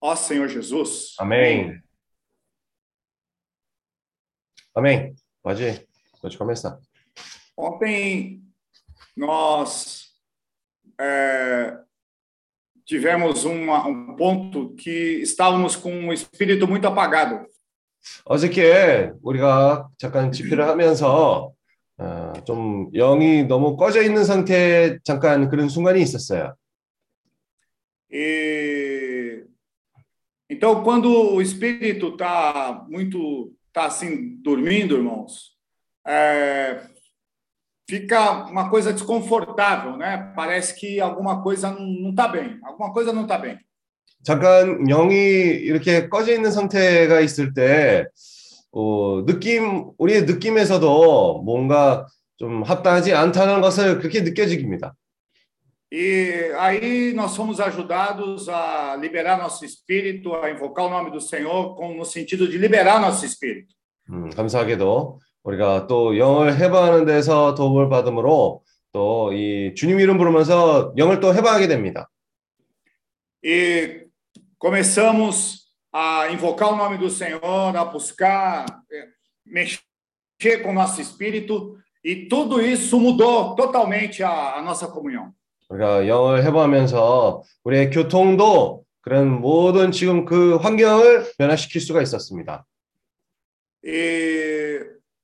Ó Senhor Jesus. Amém. Amém. Pode, pode começar. Ontem nós é, tivemos uma, um ponto que estávamos com um espírito muito apagado. 어저께 우리가 잠깐 집회를 하면서 어, 좀 영이 너무 꺼져 있는 상태에 잠깐 그런 순간이 있었어요. E então quando o espírito está muito tá assim dormindo, irmãos, é, fica uma coisa desconfortável, né? Parece que alguma coisa não está bem, alguma coisa não está bem. 잠깐 영이 이렇게 꺼져 있는 상태가 있을 때 어, 느낌 우리의 느낌에서도 뭔가 좀 합당하지 않다는 것을 그렇게 느껴집니다. E aí nós fomos ajudados a liberar nosso espírito, a invocar o nome do Senhor, com, no sentido de liberar nosso espírito. 음, 감사하게도 우리가 또 영을 해방하는 데서 도움을 받음으로 또 이 주님 이름 부르면서 영을 또 해방하게 됩니다. E começamos a invocar o nome do Senhor, a buscar eh, mexer com o nosso espírito, e tudo isso mudou totalmente a, a nossa comunhão. 우리가 영을 해방하면서 우리의 교통도 그런 모든 지금 그 환경을 변화시킬 수가 있었습니다. E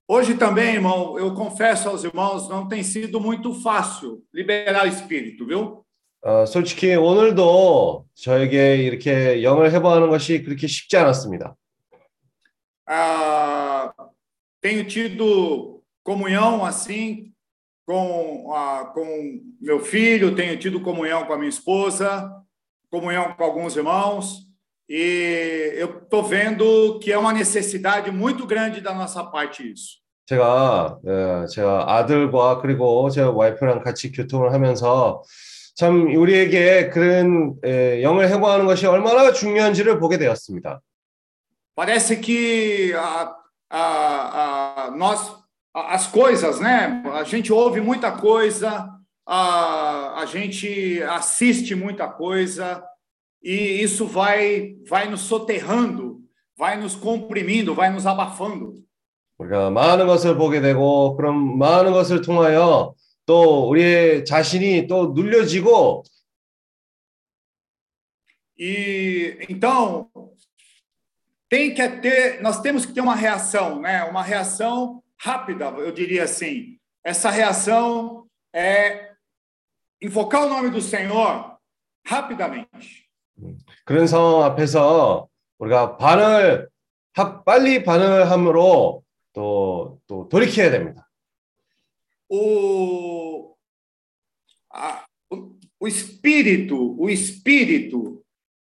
hoje também, irmão, eu confesso aos irmãos, não tem sido muito fácil liberar o espírito, viu? 어, 솔직히 오늘도 저에게 이렇게 영을 해방하는 것이 그렇게 쉽지 않았습니다. Ah, tenho tido comunhão assim com, a, com meu filho, tenho tido comunhão com a minha esposa, comunhão com alguns irmãos, e eu estou vendo que é uma necessidade muito grande da nossa parte isso. 제가 어, 제가 아들과 그리고 제 와이프랑 같이 교통을 하면서 참 우리에게 그런 에, 영을 해방하는 것이 얼마나 중요한지를 보게 되었습니다. Parece que a, a, a, nós, a- as coisas, né? A gente ouve muita coisa, a, a gente assiste muita coisa, e isso vai, vai nos soterrando, vai nos comprimindo, vai nos abafando. 우리가 많은 것을 보게 되고 그런 많은 것을 통하여 또 우리의 자신이 또 눌려지고 E então tem que ter, nós temos que ter uma reação, né? Uma reação rápida, eu diria assim. Essa reação é invocar o nome do Senhor rapidamente. 그런 상황 앞에서 우리가 반응을 하- 빨리 반응을 함으로 또, 또 돌이켜야 됩니다. O, a- o, o espírito, o espírito,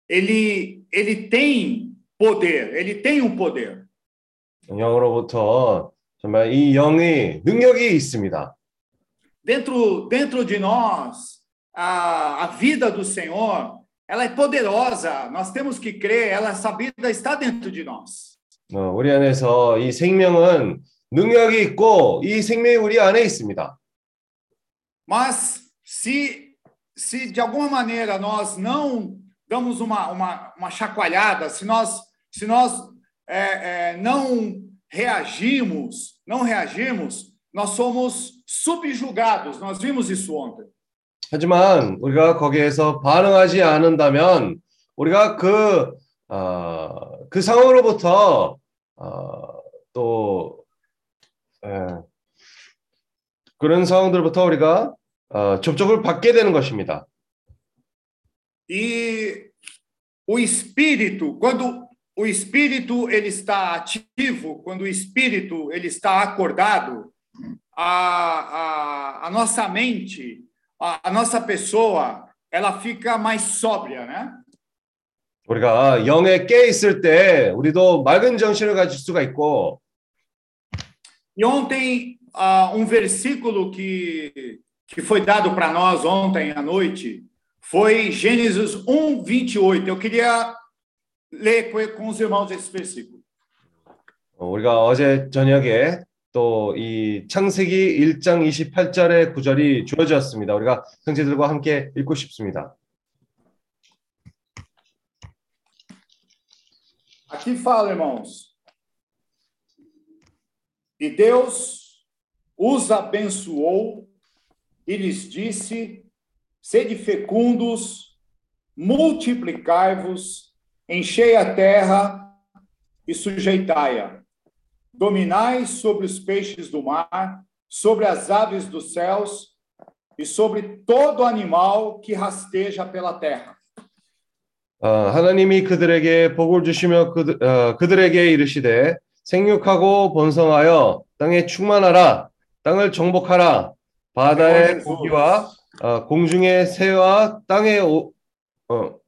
ele, ele tem poder, ele tem um poder. 영으로부터 정말 이 영이 능력이 있습니다. Dentro, dentro de nós, a, a vida do Senhor, ela é poderosa. Nós temos que crer, ela, essa vida está dentro de nós. 어, 우리 안에서 이 생명은 능력이 있고 이 생명이 우리 안에 있습니다. Mas se, se de alguma maneira nós não damos uma, uma, uma chacoalhada, se nós, se nós é, é, não reagimos, não reagimos, nós somos subjugados. Nós vimos isso ontem. 하지만 우리가 거기에서 반응하지 않는다면 우리가 그, 어, 그 상황으로부터 어, 또 에, 그런 상황들부터 우리가 어, 접촉을 받게 되는 것입니다. E o espírito, quando o espírito ele está ativo, quando o espírito ele está acordado, a, a, a nossa mente, a, a nossa pessoa, ela fica mais sóbria, né? 우리가 영에 깨 있을 때 우리도 맑은 정신을 가질 수가 있고 E ontem, ah, um versículo que, que foi dado para nós ontem à noite foi Gênesis 1, 28. Eu queria ler com, com os irmãos esse versículo. 어, 우리가 어제 저녁에 또 이 창세기 1장 28절의 구절이 주어졌습니다. 우리가 형제들과 함께 읽고 싶습니다. Aqui fala, irmãos. E Deus os abençoou e lhes disse: Sede fecundos, multiplicai-vos, enchei a terra e sujeitai-a. Dominai sobre os peixes do mar, sobre as aves dos céus e sobre todo animal que rasteja pela terra. 어, 하나님이 그들에게 복을 주시며 그들, 어, 그들에게 이르시되 생육하고 번성하여 땅에 충만하라 땅을 정복하라 바다의 고기와 어, 공중의 새와 땅의 오, 어,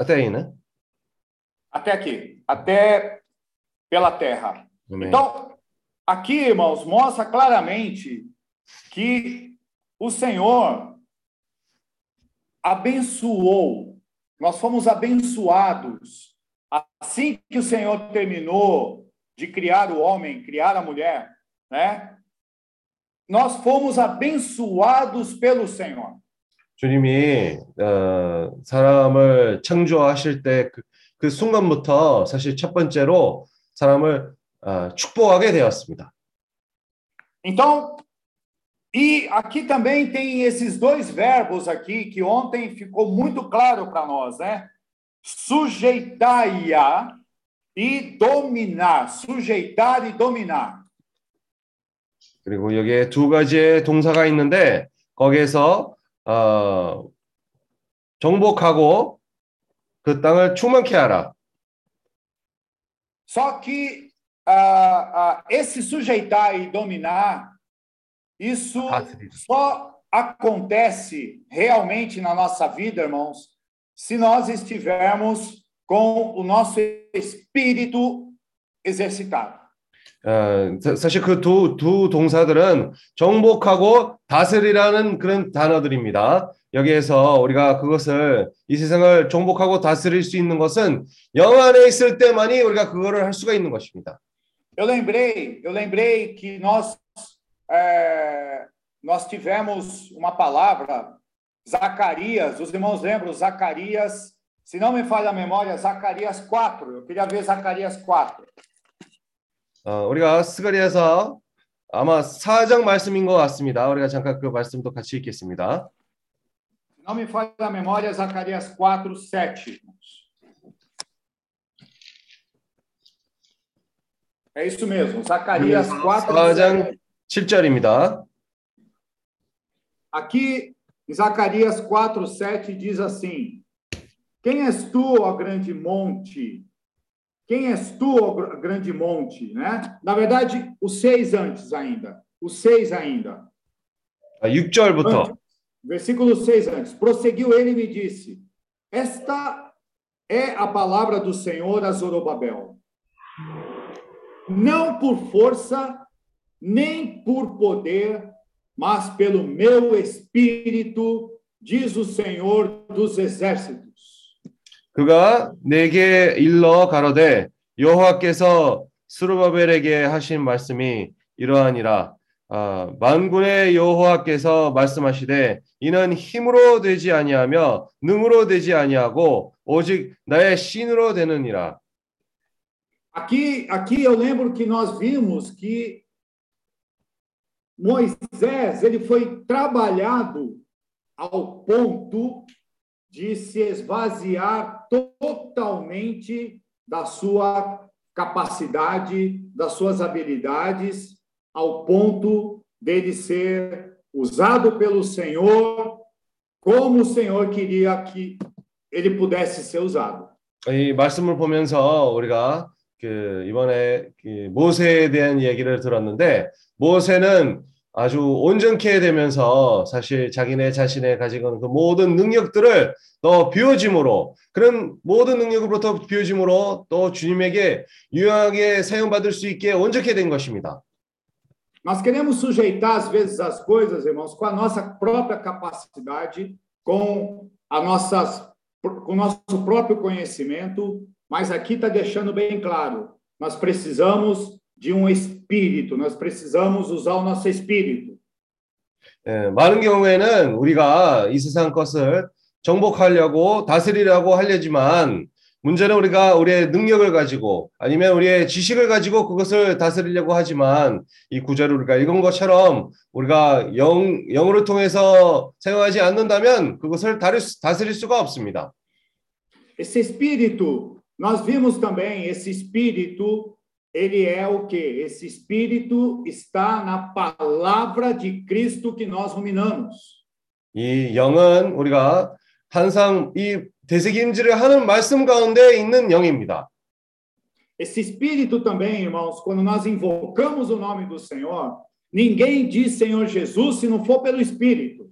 né? Até aqui, até pela terra. Amém. Então, aqui, irmãos, mostra claramente que o Senhor abençoou, nós fomos abençoados. Assim que o Senhor terminou de criar o homem, criar a mulher, né? Nós fomos abençoados pelo Senhor. 주님이 어, 사람을 창조하실 때 그, 그 순간부터 사실 첫 번째로 사람을 어, 축복하게 되었습니다. Então, e aqui também tem esses dois verbos aqui que ontem ficou muito claro para nós, né? Sujeitar-a e dominar, sujeitar e dominar. 그리고 여기에 두 가지의 동사가 있는데 거기에서 어, 정복하고 그 땅을 충만케 하라. Só que ah, ah, esse sujeitar e dominar, isso Ah, só acontece realmente na nossa vida, irmãos, se nós estivermos com o nosso espírito exercitado. 어, 사- 사실 그두두 동사들은 정복하고 다스리라는 그런 단어들입니다. 여기에서 우리가 그것을 이 세상을 정복하고 다스릴 수 있는 것은 영 안에 있을 때만이 우리가 그거를 할 수가 있는 것입니다. Eu lembrei, eu lembrei que nós eh, nós tivemos uma palavra, Zacarias, os irmãos lembram Zacarias, se não me falha a memória, Zacarias 4. Eu queria ver Zacarias 4. 어, 우리가 스가리아서 아마 4장 말씀인 것 같습니다. 우리가 잠깐 그 말씀도 같이 읽겠습니다. Se não me falha a memória, Zacarias 4, 7. irmãos. É isso mesmo, Zacarias 4, 4장 7. 7절입니다. Aqui, em Zacarias 4, 7 diz assim: Quem és tu, ó grande monte? Quem és tu, ó gr- grande monte? Né? Na verdade, o 6 antes ainda. O 6 ainda. 아, 6절부터 Antes. Versículo 6 antes. Prosseguiu ele e me disse: Esta é a palavra do Senhor a Zorobabel. Não por força, nem por poder, mas pelo meu espírito, diz o Senhor dos exércitos. 그가 내게 일러 가로되 여호와께서 스루바벨에게 하신 말씀이 이러하니라 아, 만군의 여호와께서 말씀하시되 이는 힘으로 되지 아니하며 능으로 되지 아니하고 오직 나의 신으로 되느니라 Aqui, aqui eu lembro que nós vimos que Moisés ele foi trabalhado ao ponto de se esvaziar totalmente da sua capacidade, das suas habilidades, Ao ponto dele ser usado pelo Senhor como o Senhor queria que ele pudesse ser usado. 이 말씀을 보면서 우리가 그 이번에 그 모세에 대한 얘기를 들었는데 모세는 아주 온전케 되면서 사실 자기네 자신의 가지고 그 모든 능력들을 또 비워짐으로 그런 모든 능력으로부터 비워짐으로 또 주님에게 유용하게 사용받을 수 있게 온전케 된 것입니다. Nós queremos sujeitar, às vezes, as coisas, irmãos, com a nossa própria capacidade, com, a nossas, com o nosso próprio conhecimento, mas aqui está deixando bem claro: nós precisamos de um espírito, nós precisamos usar o nosso espírito. 예, 많은 경우에는 우리가 이 세상 것을 정복하려고 다스리려고 하려지만 문제는 우리가 우리의 능력을 가지고 아니면 우리의 지식을 가지고 그것을 다스리려고 하지만 이 구절을 우리가 읽은 것처럼 우리가 영, 영으로 통해서 생각하지 않는다면 그것을 다스릴 수가 없습니다. Esse espírito, nós vimos também, esse espírito, ele é o quê? Esse espírito está na palavra de Cristo que nós ruminamos. 이 영은 우리가 항상 이 대세김질을 하는 말씀 가운데 있는 영입니다. Esse espírito também, irmãos, quando nós invocamos o nome do Senhor, ninguém diz Senhor Jesus se não for pelo espírito.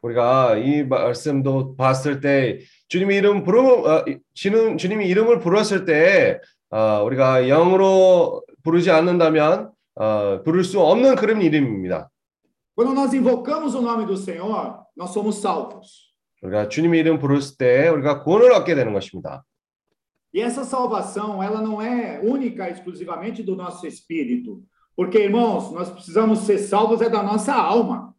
우리가 이 말씀도 봤을 때 주님의 이름 부르 어, 주님 주님이 이름을 불렀을 때 어, 우리가 영으로 부르지 않는다면 어, 부를 수 없는 그런 이름입니다. Quando nós invocamos o nome do Senhor, nós somos salvos. 우리가 주님의 이름 부르실 때 우리가 구원을 얻게 되는 것입니다. E essa salvação, ela não é única exclusivamente do nosso espírito. Porque, irmãos, nós precisamos ser salvos é da nossa alma.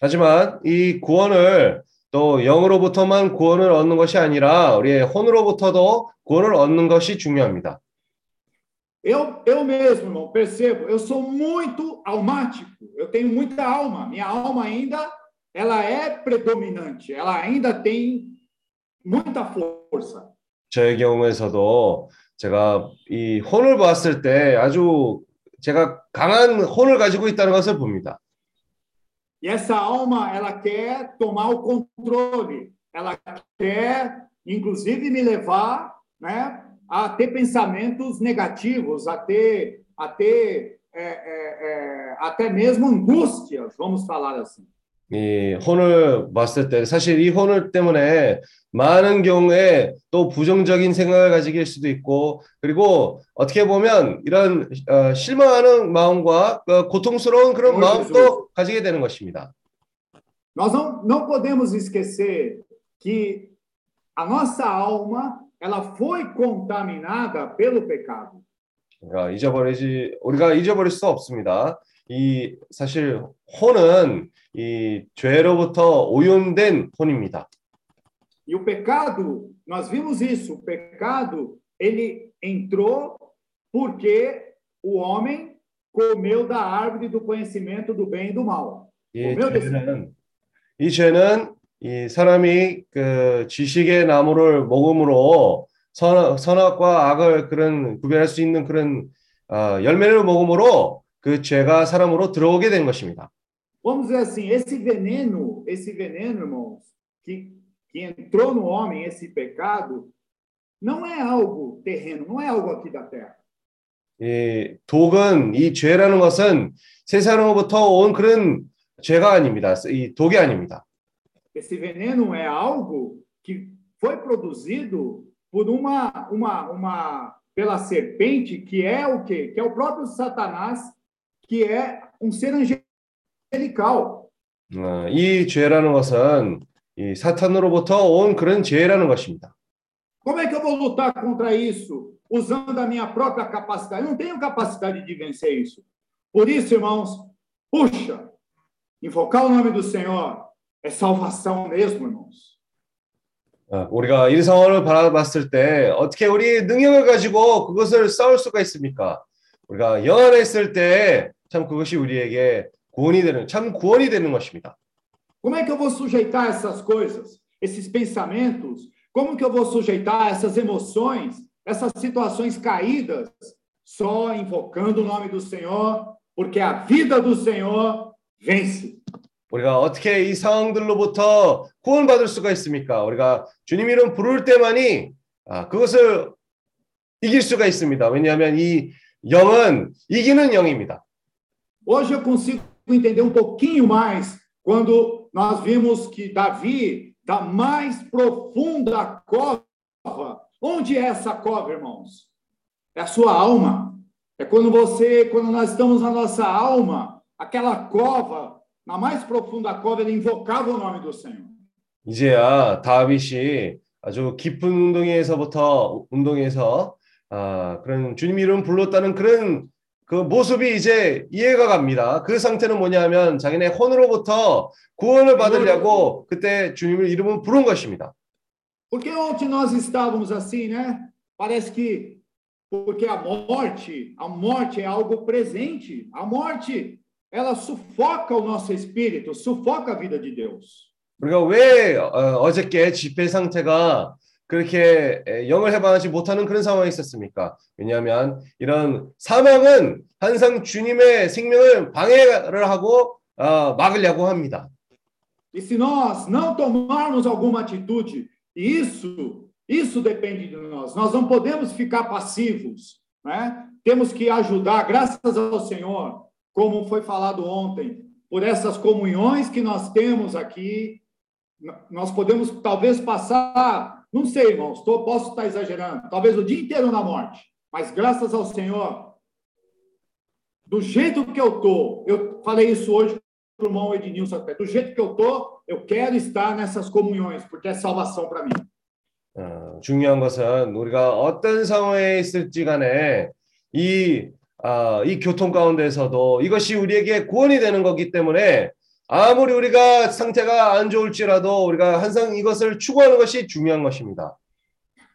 하지만 이 구원을 또 영으로부터만 구원을 얻는 것이 아니라 우리의 혼으로부터도 구원을 얻는 것이 중요합니다. Eu, eu mesmo, irmão, percebo, eu sou muito almático. Eu tenho muita alma. Minha alma ainda, ela é predominante. Ela ainda tem muita força. 저의 경우에서도 제가 이 혼을 봤을 때 아주 제가 강한 혼을 가지고 있다는 것을 봅니다. E essa alma, ela quer tomar o controle. Ela quer, inclusive, me levar, né, a ter pensamentos negativos, a ter, a ter é, é, é, até mesmo angústias, vamos falar assim. 이 혼을 봤을 때 사실 이 혼을 때문에 많은 경우에 또 부정적인 생각을 가지게 될 수도 있고 그리고 어떻게 보면 이런 어, 실망하는 마음과 그 고통스러운 그런 어, 마음도 가지게 되는 것입니다. Nós não, não podemos esquecer que a nossa alma ela foi contaminada pelo pecado. 우리가 잊어버리지 우리가 잊어버릴 수 없습니다. 이 사실 혼은 이 죄로부터 오염된 혼입니다. E o pecado, nós vimos isso, o pecado, ele entrou porque o homem comeu da árvore do conhecimento do bem e do mal. 이 죄는 이 죄는 이 사람이 그 지식의 나무를 먹음으로 선, 선악과 악을 그런 구별할 수 있는 그런 어, 열매를 먹음으로 그 죄가 사람으로 들어오게 된 것입니다. Vamos dizer assim, esse veneno, esse veneno, irmãos, que, que entrou no homem, esse pecado, não é algo terreno, não é algo aqui da terra. 이 독은 이 죄라는 것은 세상으로부터 온 그런 죄가 아닙니다. 이 독이 아닙니다. Esse veneno é algo que foi produzido por uma, uma, uma pela serpente, que é o quê? Que é o próprio Satanás, que é um ser angelical. 어, 이 죄라는 것은 이 사탄으로부터 온 그런 죄라는 것입니다. Como é que eu vou lutar contra isso usando a minha própria capacidade? Eu não tenho capacidade de vencer isso. Por isso, irmãos, puxa, invocar o nome do Senhor é salvação mesmo, irmãos. 어, 우리가 이 상황을 바라봤을 때 어떻게 우리 능력을 가지고 그것을 싸울 수가 있습니까? 우리가 영 안에 있을 때 참 그것이 우리에게 구원이 되는 참 구원이 되는 것입니다. Como é que eu vou sujeitar essas coisas, esses pensamentos? Como que eu vou sujeitar essas emoções, essas situações caídas? Só invocando o nome do Senhor, porque a vida do Senhor vence. 우리가 어떻게 이 상황들로부터 구원받을 수가 있습니까? 우리가 주님 이름 부를 때만이 아, 그것을 이길 수가 있습니다. 왜냐하면 이 영은 이기는 영입니다. Hoje eu consigo entender um pouquinho mais quando nós vimos que Davi, da mais profunda cova, onde é essa cova, irmãos? É a sua alma. É quando você, quando nós estamos na nossa alma, aquela cova, na mais profunda cova, ele invocava o nome do Senhor. 이제야 다윗이 아주 깊은 운동에서부터 운동에서 아, 그런 주님 이름 불렀다는 그런 그 모습이 이제 이해가 갑니다. 그 상태는 뭐냐면 자기네 혼으로부터 구원을 받으려고 그때 주님의 이름을 부른 것입니다. Porque ontem nós estávamos assim, né? parece que porque a morte, a morte é algo presente. A morte, ela sufoca o nosso espírito, sufoca a vida de Deus. 우리가 왜 어, 어저께 집회 상태가 그렇게 에, 영을 해방하지 못하는 그런 상황이 있었습니까? 왜냐하면 이런 사망은 항상 주님의 생명을 방해를 하고 어, 막으려고 합니다. E se nós não tomarmos alguma atitude, e isso, isso depende de nós. Nós não podemos ficar passivos, né? Temos que ajudar, graças ao Senhor, como foi falado ontem, por essas comunhões que nós temos aqui, n- nós podemos talvez passar, não sei, irmãos, tô, posso estar exagerando, talvez o dia inteiro na morte, mas graças ao Senhor, do jeito que eu tô, eu falei isso hoje para o irmão Ednilson, até, do jeito que eu tô, eu quero estar nessas comunhões, porque é salvação para mim. 어, 중요한 것은 우리가 어떤 상황에 있을지 간에 이, 아, 이 교통 가운데서도 이것이 우리에게 구원이 되는 거기 때문에 아무리 우리가 상태가 안 좋을지라도 우리가 항상 이것을 추구하는 것이 중요한 것입니다.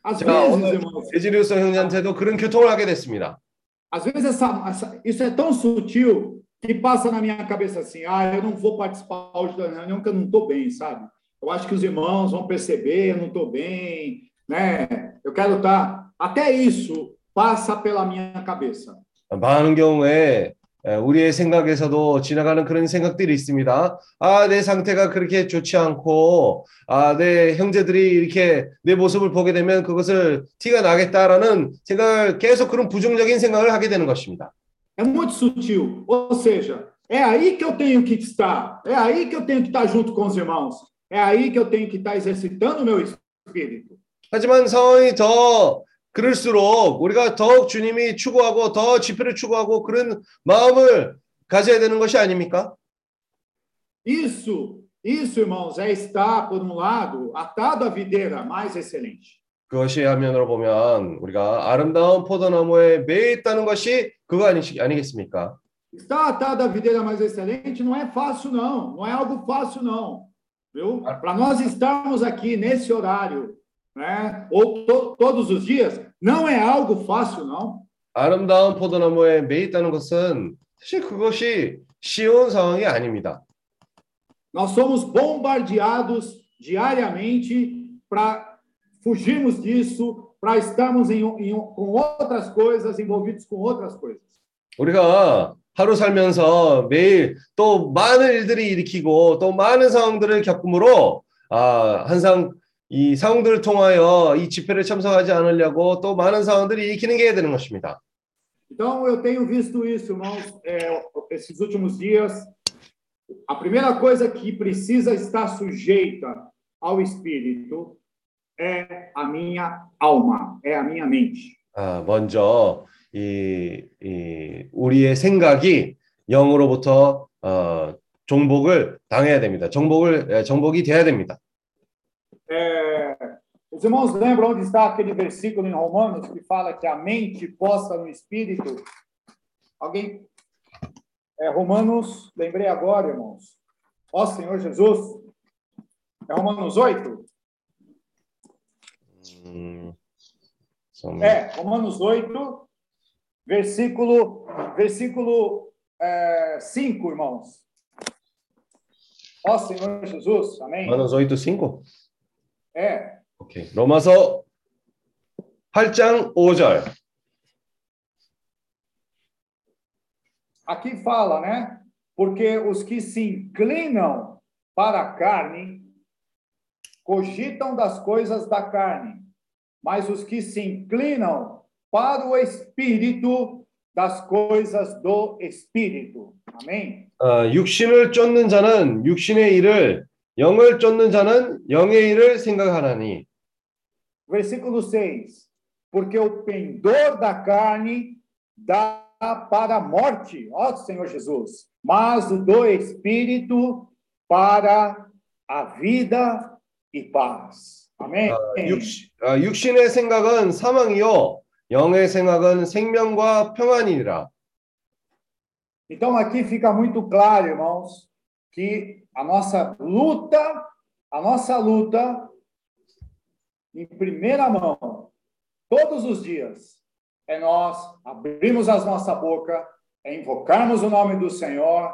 Às 자, vezes, 오늘 irmãos, 에지리우스 형제한테도 그런 교통을 하게 됐습니다. às vezes essa, essa- isso é tão sutil que passa na minha cabeça assim, ah, eu não vou participar hoje da reunião porque eu não estou bem, sabe? Eu acho que os irmãos vão perceber, eu não estou bem, né? Eu quero estar... Até isso passa pela minha cabeça. 많은 경우에 에, 우리의 생각에서도 지나가는 그런 생각들이 있습니다. 아, 내 상태가 그렇게 좋지 않고, 아, 내 형제들이 이렇게 내 모습을 보게 되면 그것을 티가 나겠다라는 생각을 계속 그런 부정적인 생각을 하게 되는 것입니다. É muito sutil. Ou seja, é aí que eu tenho que estar. É aí que eu tenho que estar junto com os irmãos. É aí que eu tenho que estar exercitando o meu espírito. 하지만 상황이 더 그럴수록 우리가 더욱 주님이 추구하고 더 지표를 추구하고 그런 마음을 가져야 되는 것이 아닙니까? Isso, isso, irmãos, é estar, por um lado, atado à videira mais excelente. 그것이 화면으로 보면 우리가 아름다운 포도나무에 매여 있다는 것이 그거 아니, 아니겠습니까? Estar atado à videira mais excelente não é fácil, não. Não é algo fácil, não. Viu? Para nós estarmos aqui nesse horário, né? Ou to- todos os dias, não é algo fácil, não. 아름다운 포도나무에 매여 있다는 것은 사실 그것이 쉬운 상황이 아닙니다. Nós somos bombardeados diariamente para fugirmos disso, para estarmos em, em- com outras coisas, envolvidos com outras coisas. 우리가 하루 살면서 매일 또 많은 일들이 일으키고 또 많은 상황들을 겪음으로 아, 항상 이 상황들을 통하여 이 집회를 참석하지 않으려고 또 많은 상황들이 일으키는 게 되는 것입니다. Então, eu tenho visto isso, irmãos, é, esses últimos dias. A primeira coisa que precisa estar sujeita ao Espírito é a minha alma, é a minha mente. 아, 먼저 이, 이 우리의 생각이 영으로부터 어, 정복을 당해야 됩니다. 정복을 예, 정복이 돼야 됩니다. É, os irmãos lembram onde está aquele versículo em Romanos que fala que a mente posta no espírito? Alguém? É, Romanos, lembrei agora, irmãos. Ó Senhor Jesus. É Romanos 8? Hum, é, Romanos 8, versículo, versículo é, 5, irmãos. Ó Senhor Jesus, amém. Romanos 8, 5? 예. 오케이. 로마서 8장 5절. Aqui fala, né? Porque os que se inclinam para a carne cogitam das coisas da carne, mas os que se inclinam para o espírito das coisas do espírito. Amém. 어, 육신을 쫓는 자는 육신의 일을 영을 쫓는 자는 영의 일을 생각하나니 Versículo 6. Porque o pendor da carne dá para a morte, ó Senhor Jesus, mas o do espírito para a vida e paz. Amém? 육, 아, 육신의 생각은 사망이요 영의 생각은 생명과 평안이니라. Então aqui fica muito claro, irmãos, que a nossa luta, a nossa luta, em primeira mão, todos os dias, é nós abrirmos as nossa boca, é invocarmos o nome do Senhor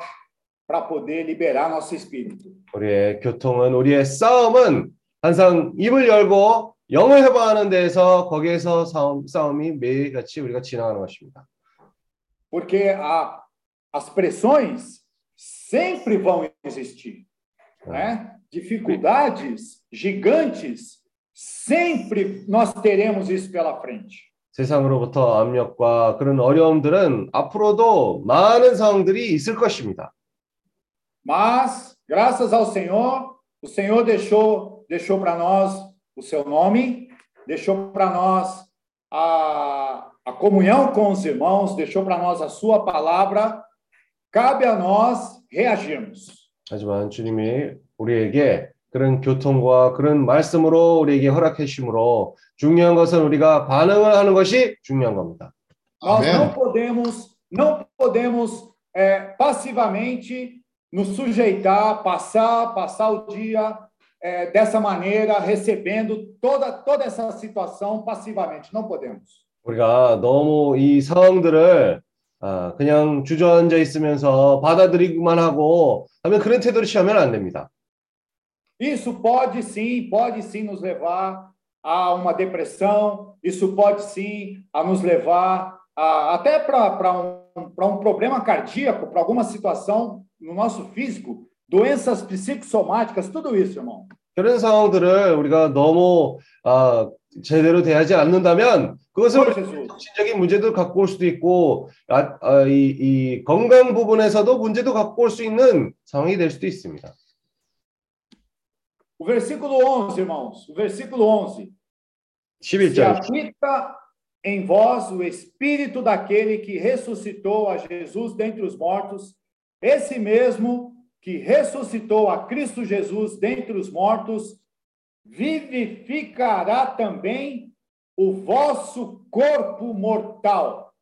para poder liberar nosso espírito. 우리의 교통은 우리의 싸움은 항상 입을 열고 영을 해방하는 데에서 거기에서 싸움, 싸움이 매일같이 우리가 지나가는 것입니다. Porque a, as pressões sempre vão existir, né? Dificuldades gigantes, sempre nós teremos isso pela frente. 세상으로부터 압력과 그런 어려움들은 앞으로도 많은 상황들이 있을 것입니다. Mas, graças ao Senhor, o Senhor deixou, deixou para nós o seu nome, deixou para nós a, a comunhão com os irmãos, deixou para nós a sua palavra. Cabe a nós reagirmos. 하지만 주님이 우리에게 그런 교통과 그런 말씀으로 우리에게 허락해 주심으로 중요한 것은 우리가 반응을 하는 것이 중요한 겁니다. Nós não podemos, não podemos é, passivamente nos sujeitar, passar, passar o dia é, dessa maneira, recebendo toda, toda essa situação passivamente. Não podemos. 우리가 너무 이 상황들을 아, 그냥 주저앉아 있으면서 받아들이기만 하고 하면 그런 태도를 취하면 안 됩니다. Isso pode sim, pode sim nos levar a uma depressão, isso pode sim a nos levar a, até para um, pra um problema cardíaco, para alguma situação no nosso físico, doenças psicossomáticas, tudo isso, irmão. 그런 상황들을 우리가 너무 아, 제대로 대하지 않는다면 그것을. 정신적인 문제도 갖고 올 수도 있고 아, 아, 이, 이 건강 부분에서도 문제도 갖고 올 수 있는 상황이 될 수도 있습니다. O versículo 11, irmãos, o versículo 11. Se 11절 habita em vós o espírito daquele que ressuscitou a Jesus dentre os mortos, esse mesmo que ressuscitou a Cristo Jesus dentre os mortos, vivificará também o vosso corpo mortal,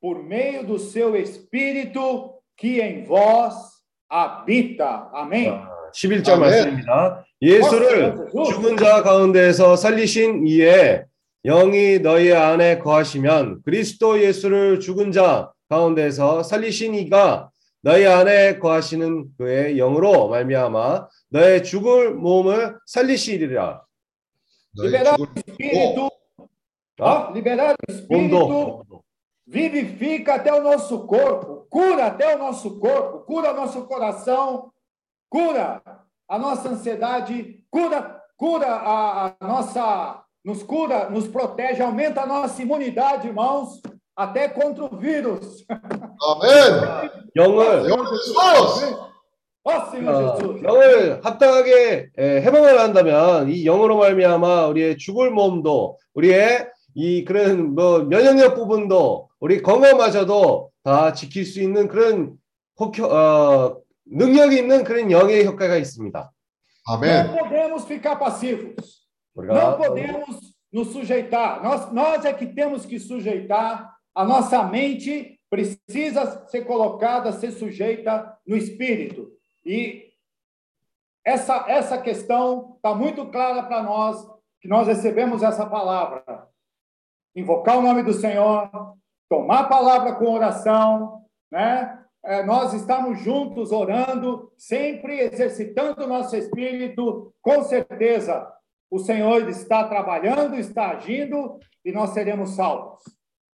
por meio do seu espírito que em vós habita. Amém. 11절 아멘. 말씀입니다. 예수를 죽은 자 가운데서 살리신 이에 영이 너희 안에 거하시면 그리스도 예수를 죽은 자 가운데서 살리신 이가 너희 안에 거하시는 그의 영으로 말미암아 너의 죽을 몸을 살리시리라. Liberar o espírito, ó, liberar o espírito 몸도 vivifica até o nosso corpo, cura até o nosso corpo, cura o nosso coração, cura a nossa ansiedade, cura, cura a, a nossa, nos cura, nos protege, aumenta a nossa imunidade, irmãos, Até contra o vírus. 아멘. 영을 영원 예수. Ó Senhor 어, Jesus. 영을 합당하게 에, 해방을 한다면 이 영으로 말미암아 우리의 죽을 몸도 우리의 이 그런 뭐 면역력 부분도 우리 건강마저도 다 지킬 수 있는 그런 혹- 어, 능력이 있는 그런 영의 효과가 있습니다. Não 아멘. podemos ficar passivos. Não 우리가 podemos nos sujeitar. Nós, nós é que temos que sujeitar. A nossa mente precisa ser colocada, ser sujeita no espírito. E essa, essa questão está muito clara para nós, que nós recebemos essa palavra. Invocar o nome do Senhor, tomar a palavra com oração, né? É, nós estamos juntos orando, sempre exercitando o nosso espírito, com certeza o Senhor está trabalhando, está agindo e nós seremos salvos.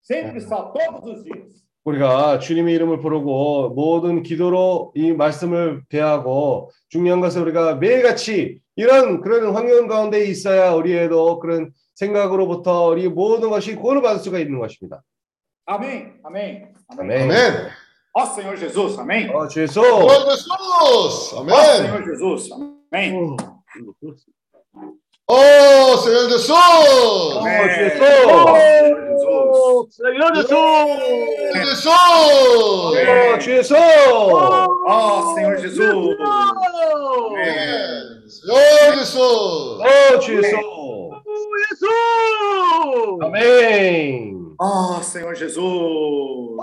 Sempre salvos, todos os dias. 우리가 주님의 이름을 부르고 모든 기도로 이 말씀을 대하고 중요한 것은 우리가 매일같이 이런 그런 환경 가운데 있어야 우리에도 그런 생각으로부터 우리 모든 것이 구원을 받을 수가 있는 것입니다. Amém, amém, amém. 아멘. 아멘. Ó Senhor Jesus, amém. 어, 주 예수. 영원 예수. Ó 아멘. Senhor Jesus, amém. Oh Senhor Jesus! Oh, Jesus! Oh, Senhor Jesus! Ô, Senhor Jesus! Oh Senhor Jesus! Senhor Jesus! Oh Jesus! Amém! Oh Senhor Jesus!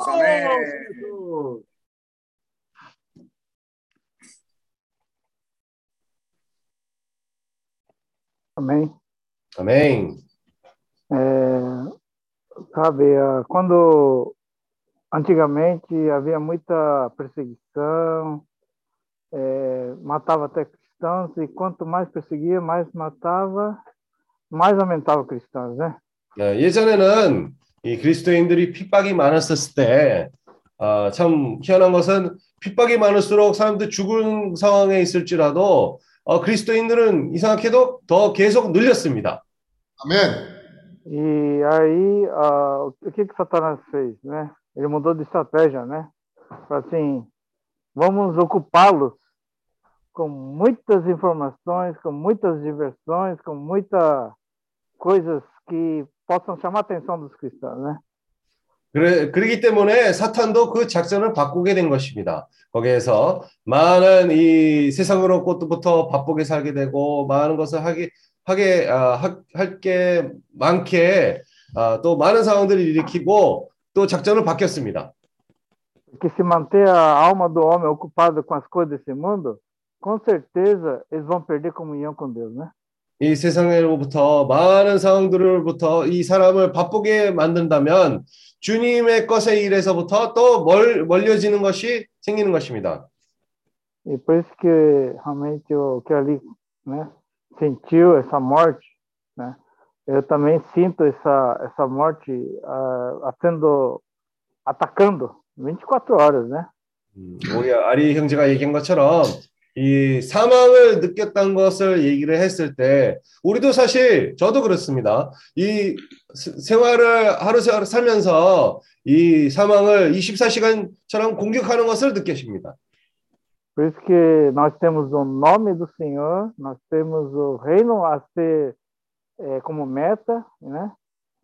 Amém! Amém. 아멘. É, Sabe, ah, quando antigamente havia muita perseguição, eh, matava até cristãos, e quanto mais perseguia, mais matava, mais aumentava cristãos, né? 예, 예전에는 이 그리스도인들이 핍박이 많았었을 때, 아, 참 희한한 것은 핍박이 많을수록 사람들 죽은 상황에 있을지라도 어, 그리스도인들은 이상하게도 더 계속 늘렸습니다. Amém. E aí, ah, o que que Satanás fez, né? Ele mudou de estratégia, né? Falou assim, vamos ocupá-los com muitas informações, com muitas diversões, com muitas coisas que possam chamar a atenção dos cristãos, né? 그래, 그렇기 때문에 사탄도 그 작전을 바꾸게 된 것입니다. 거기에서 많은 이 세상으로 것부터 바쁘게 살게 되고 많은 것을 하게 하게 아, 할게 많게 아, 또 많은 상황들을 일으키고 또 작전을 바뀌었습니다. Porque se manter a alma do homem ocupada com as coisas desse mundo, com certeza eles vão perder comunhão com Deus, né? 이 세상으로부터 많은 상황들로부터 이 사람을 바쁘게 만든다면 주님의 것의 일에서부터 또 멀, 멀려지는 것이 생기는 것입니다. E por isso que realmente o que ali, né, sentiu essa morte, né? Eu também sinto essa essa morte ah, sendo atacando 24 horas, né? 음, 우리 아리 형제가 얘기한 것처럼 이 사망을 느꼈다는 것을 얘기를 했을 때 우리도 사실 저도 그렇습니다. 이 스- 생활을 하루 생활을 살면서 이 사망을 24시간처럼 공격하는 것을 느끼십니다. Por isso que nós temos o nome do Senhor, nós temos o reino a ser eh, como meta, né?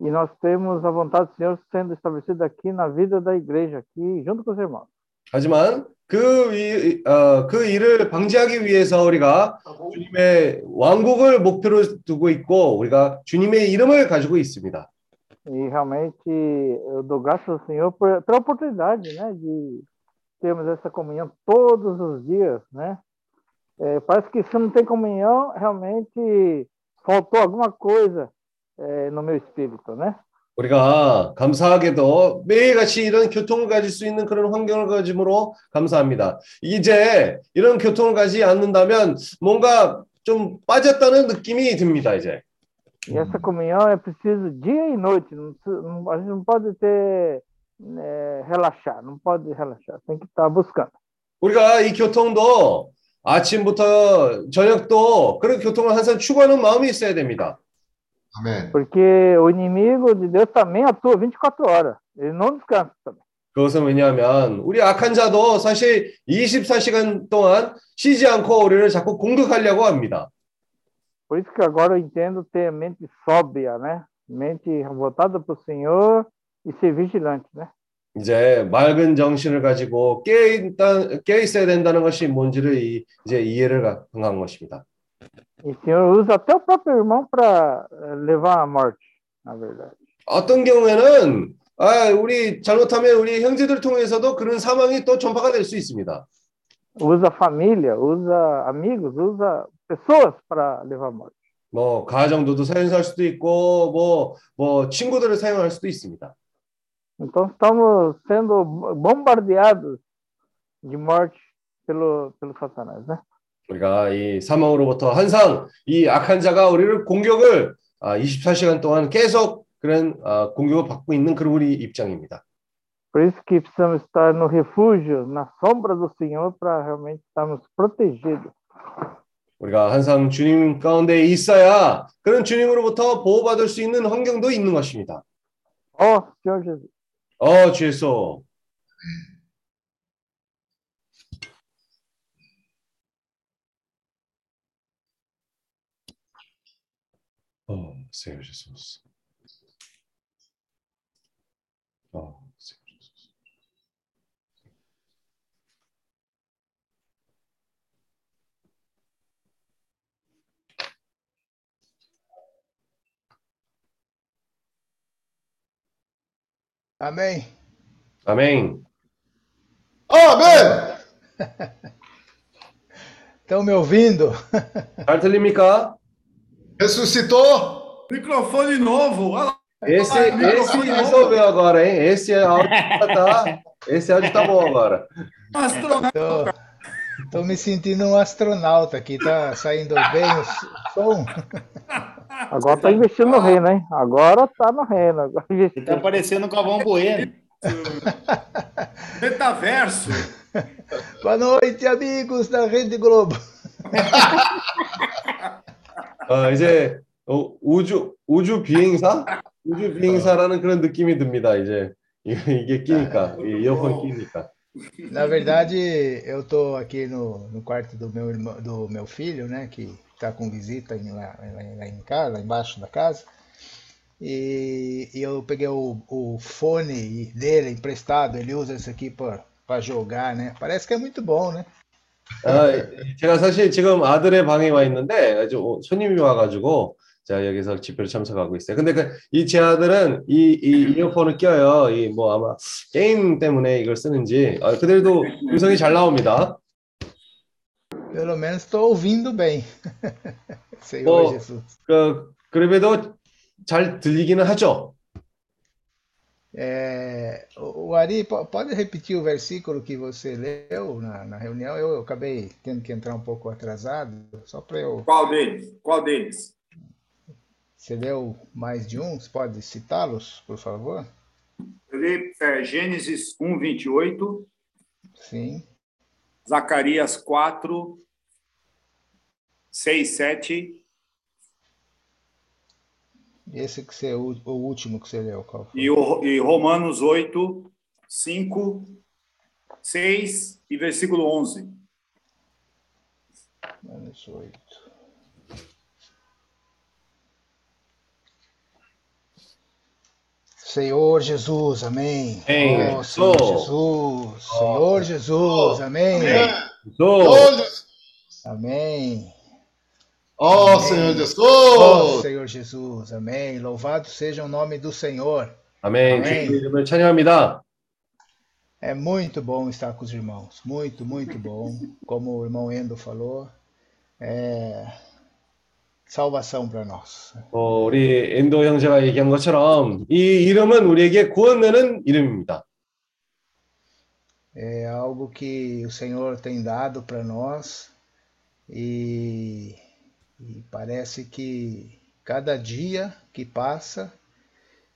E nós temos a vontade do Senhor sendo estabelecida aqui na vida da igreja, aqui junto com os irmãos. 하지만 그, 이, 어, 그 일을 방지하기 위해서 우리가 주님의 왕국을 목표로 두고 있고 우리가 주님의 이름을 가지고 있습니다. E realmente eu dou graças ao Senhor por, pela oportunidade, né, de termos essa comunhão todos os dias, né? É, parece que se não tem comunhão, realmente faltou alguma coisa é, no meu espírito, né? 우리가 감사하게도 매일같이 이런 교통을 가질 수 있는 그런 환경을 가짐으로 감사합니다. 이제 이런 교통을 가지 않는다면 뭔가 좀 빠졌다는 느낌이 듭니다, 이제. Essa comunhão é preciso dia e noite. Não, se- não- a gente não pode ter é, relaxar, não pode relaxar. Tem que estar buscando. 우리가 이 교통도 아침부터 저녁도 그런 교통을 항상 추구하는 마음이 있어야 됩니다. Amém. Porque o inimigo de Deus também atua 24 horas. Ele não descansa também. 그것은 왜냐하면 우리 악한 자도 사실 24시간 동안 쉬지 않고 우리를 자꾸 공격하려고 합니다. Por isso que agora eu entendo ter mente sóbria, né? Mente voltada para o Senhor e ser vigilante, né? 이제 맑은 정신을 가지고 깨 있다, 깨 있어야 된다는 것이 뭔지를 이, 이제 이해를 가- 한 것입니다. E o Senhor usa até o próprio irmão para levar à morte, na verdade. 어떤 경우에는 아, 우리 잘못하면 우리 형제들 통해서도 그런 사망이 또 전파가 될 수 있습니다. Usa família, usa amigos, usa pessoas para levar à morte. 뭐 가정도도 사용할 수도 있고 뭐 뭐 친구들을 사용할 수도 있습니다. Então estamos sendo bombardeados de morte pelo, pelo Satanás, né? 우리가 이 사망으로부터 항상 이 악한 자가 우리를 공격을 아, 24시간 동안 계속 그런 아, 공격을 받고 있는 그런 우리 입장입니다. Por isso que precisamos estar no refúgio, na sombra do Senhor, para realmente estarmos protegidos. 우리가 항상 주님 가운데 있어야 그런 주님으로부터 보호받을 수 있는 환경도 있는 것입니다. Ó Senhor Jesus. 어, 주 예수. Oh, Senhor Jesus. Oh, Senhor Jesus. Amém. Amém. Oh, amém. Estão me ouvindo? Arthur Mika. Ressuscitou. Microfone novo. Olha lá. Esse, esse resolveu agora, hein? Esse áudio tá, esse áudio tá bom agora. Astronauta. Tô, tô me sentindo um astronauta aqui, tá saindo bem o som. Agora tá investindo no reino, hein? Agora tá no reino. Agora investindo. tá parecendo um Galvão Bueno. Metaverso. Boa noite, amigos da Rede Globo. 어, 이제 어, 우주 우주 비행사 우주 비행사라는 그런 느낌이 듭니다. 이제 이게, 이게 끼니까 이 이어폰 끼니까. Na verdade, eu tô aqui no, no quarto do meu irmão, do meu filho, né, que tá com visita em, lá, lá- lá em casa, lá embaixo da casa. E, e eu peguei o, o fone dele emprestado, ele usa esse aqui para jogar, né? Parece que é muito bom, né? 아, 제가 사실 지금 아들의 방에 와 있는데 아주 어, 손님이 와가지고 제가 여기서 집회를 참석하고 있어요. 근데 그, 이제 아들은 이, 이 이어폰을 껴요. 이 뭐 아마 게임 때문에 이걸 쓰는지 아, 그래도 음성이 잘 나옵니다. Pelo menos estou ouvindo bem. Senhor Oh. Jesus. 그 그래도 잘 들리기는 하죠. É, o Ari, po- pode repetir o versículo que você leu na, na reunião? Eu, eu acabei tendo que entrar um pouco atrasado, só para eu. Qual deles? Qual deles? Você leu mais de um? Você pode citá-los, por favor? Eu li é, Gênesis 1, 28, Sim. Zacarias 4, 6, 7 Esse que você, o, o último que você leu, qual foi? e, o, e Romanos 8, 5, 6 e versículo 11. Menos oito. Senhor Jesus, amém. Amém. Oh, Senhor Oh. Jesus, Senhor Jesus, amém. 또 Todos. Amém. Ó Senhor Oh, Jesus. Senhor Jesus, amém. Louvado seja o nome do Senhor. 아멘. 아멘. 주님 이름을 찬양합니다. É muito bom estar com os irmãos, muito, muito bom. Como o irmão Endo falou, é salvação para nós. 어, 우리 엔도 형제가 얘기한 것처럼 이 이름은 우리에게 구원되는 이름입니다. É algo que o Senhor tem dado para nós e, e parece que cada dia que passa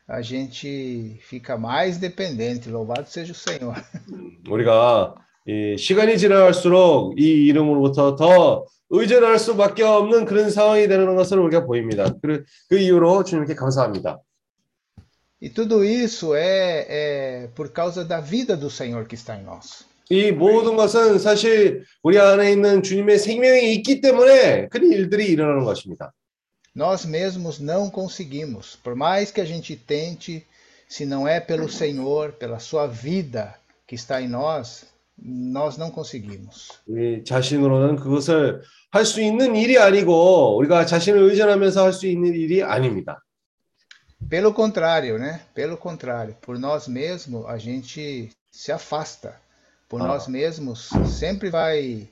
a gente fica mais dependente. Louvado seja o Senhor. 우리가 이 시간이 지나갈수록 이 이름으로부터 더 의존할 수밖에 없는 그런 상황이 되는 것을 우리가 보입니다. 그, 그 이유로 주님께 감사합니다. E tudo isso é, é por causa da vida do Senhor que está em nós. 이 모든 것은 사실 우리 안에 있는 주님의 생명이 있기 때문에 그런 일들이 일어나는 것입니다. Nós mesmos não conseguimos, por mais que a gente tente, se não é pelo Senhor, pela sua vida que está em nós, nós não conseguimos. 우리 자신으로는 그것을 할 수 있는 일이 아니고 우리가 자신을 의존하면서 할 수 있는 일이 아닙니다. Pelo contrário, né? Pelo contrário, por nós mesmos a gente se afasta. Por Ah. nós mesmos sempre vai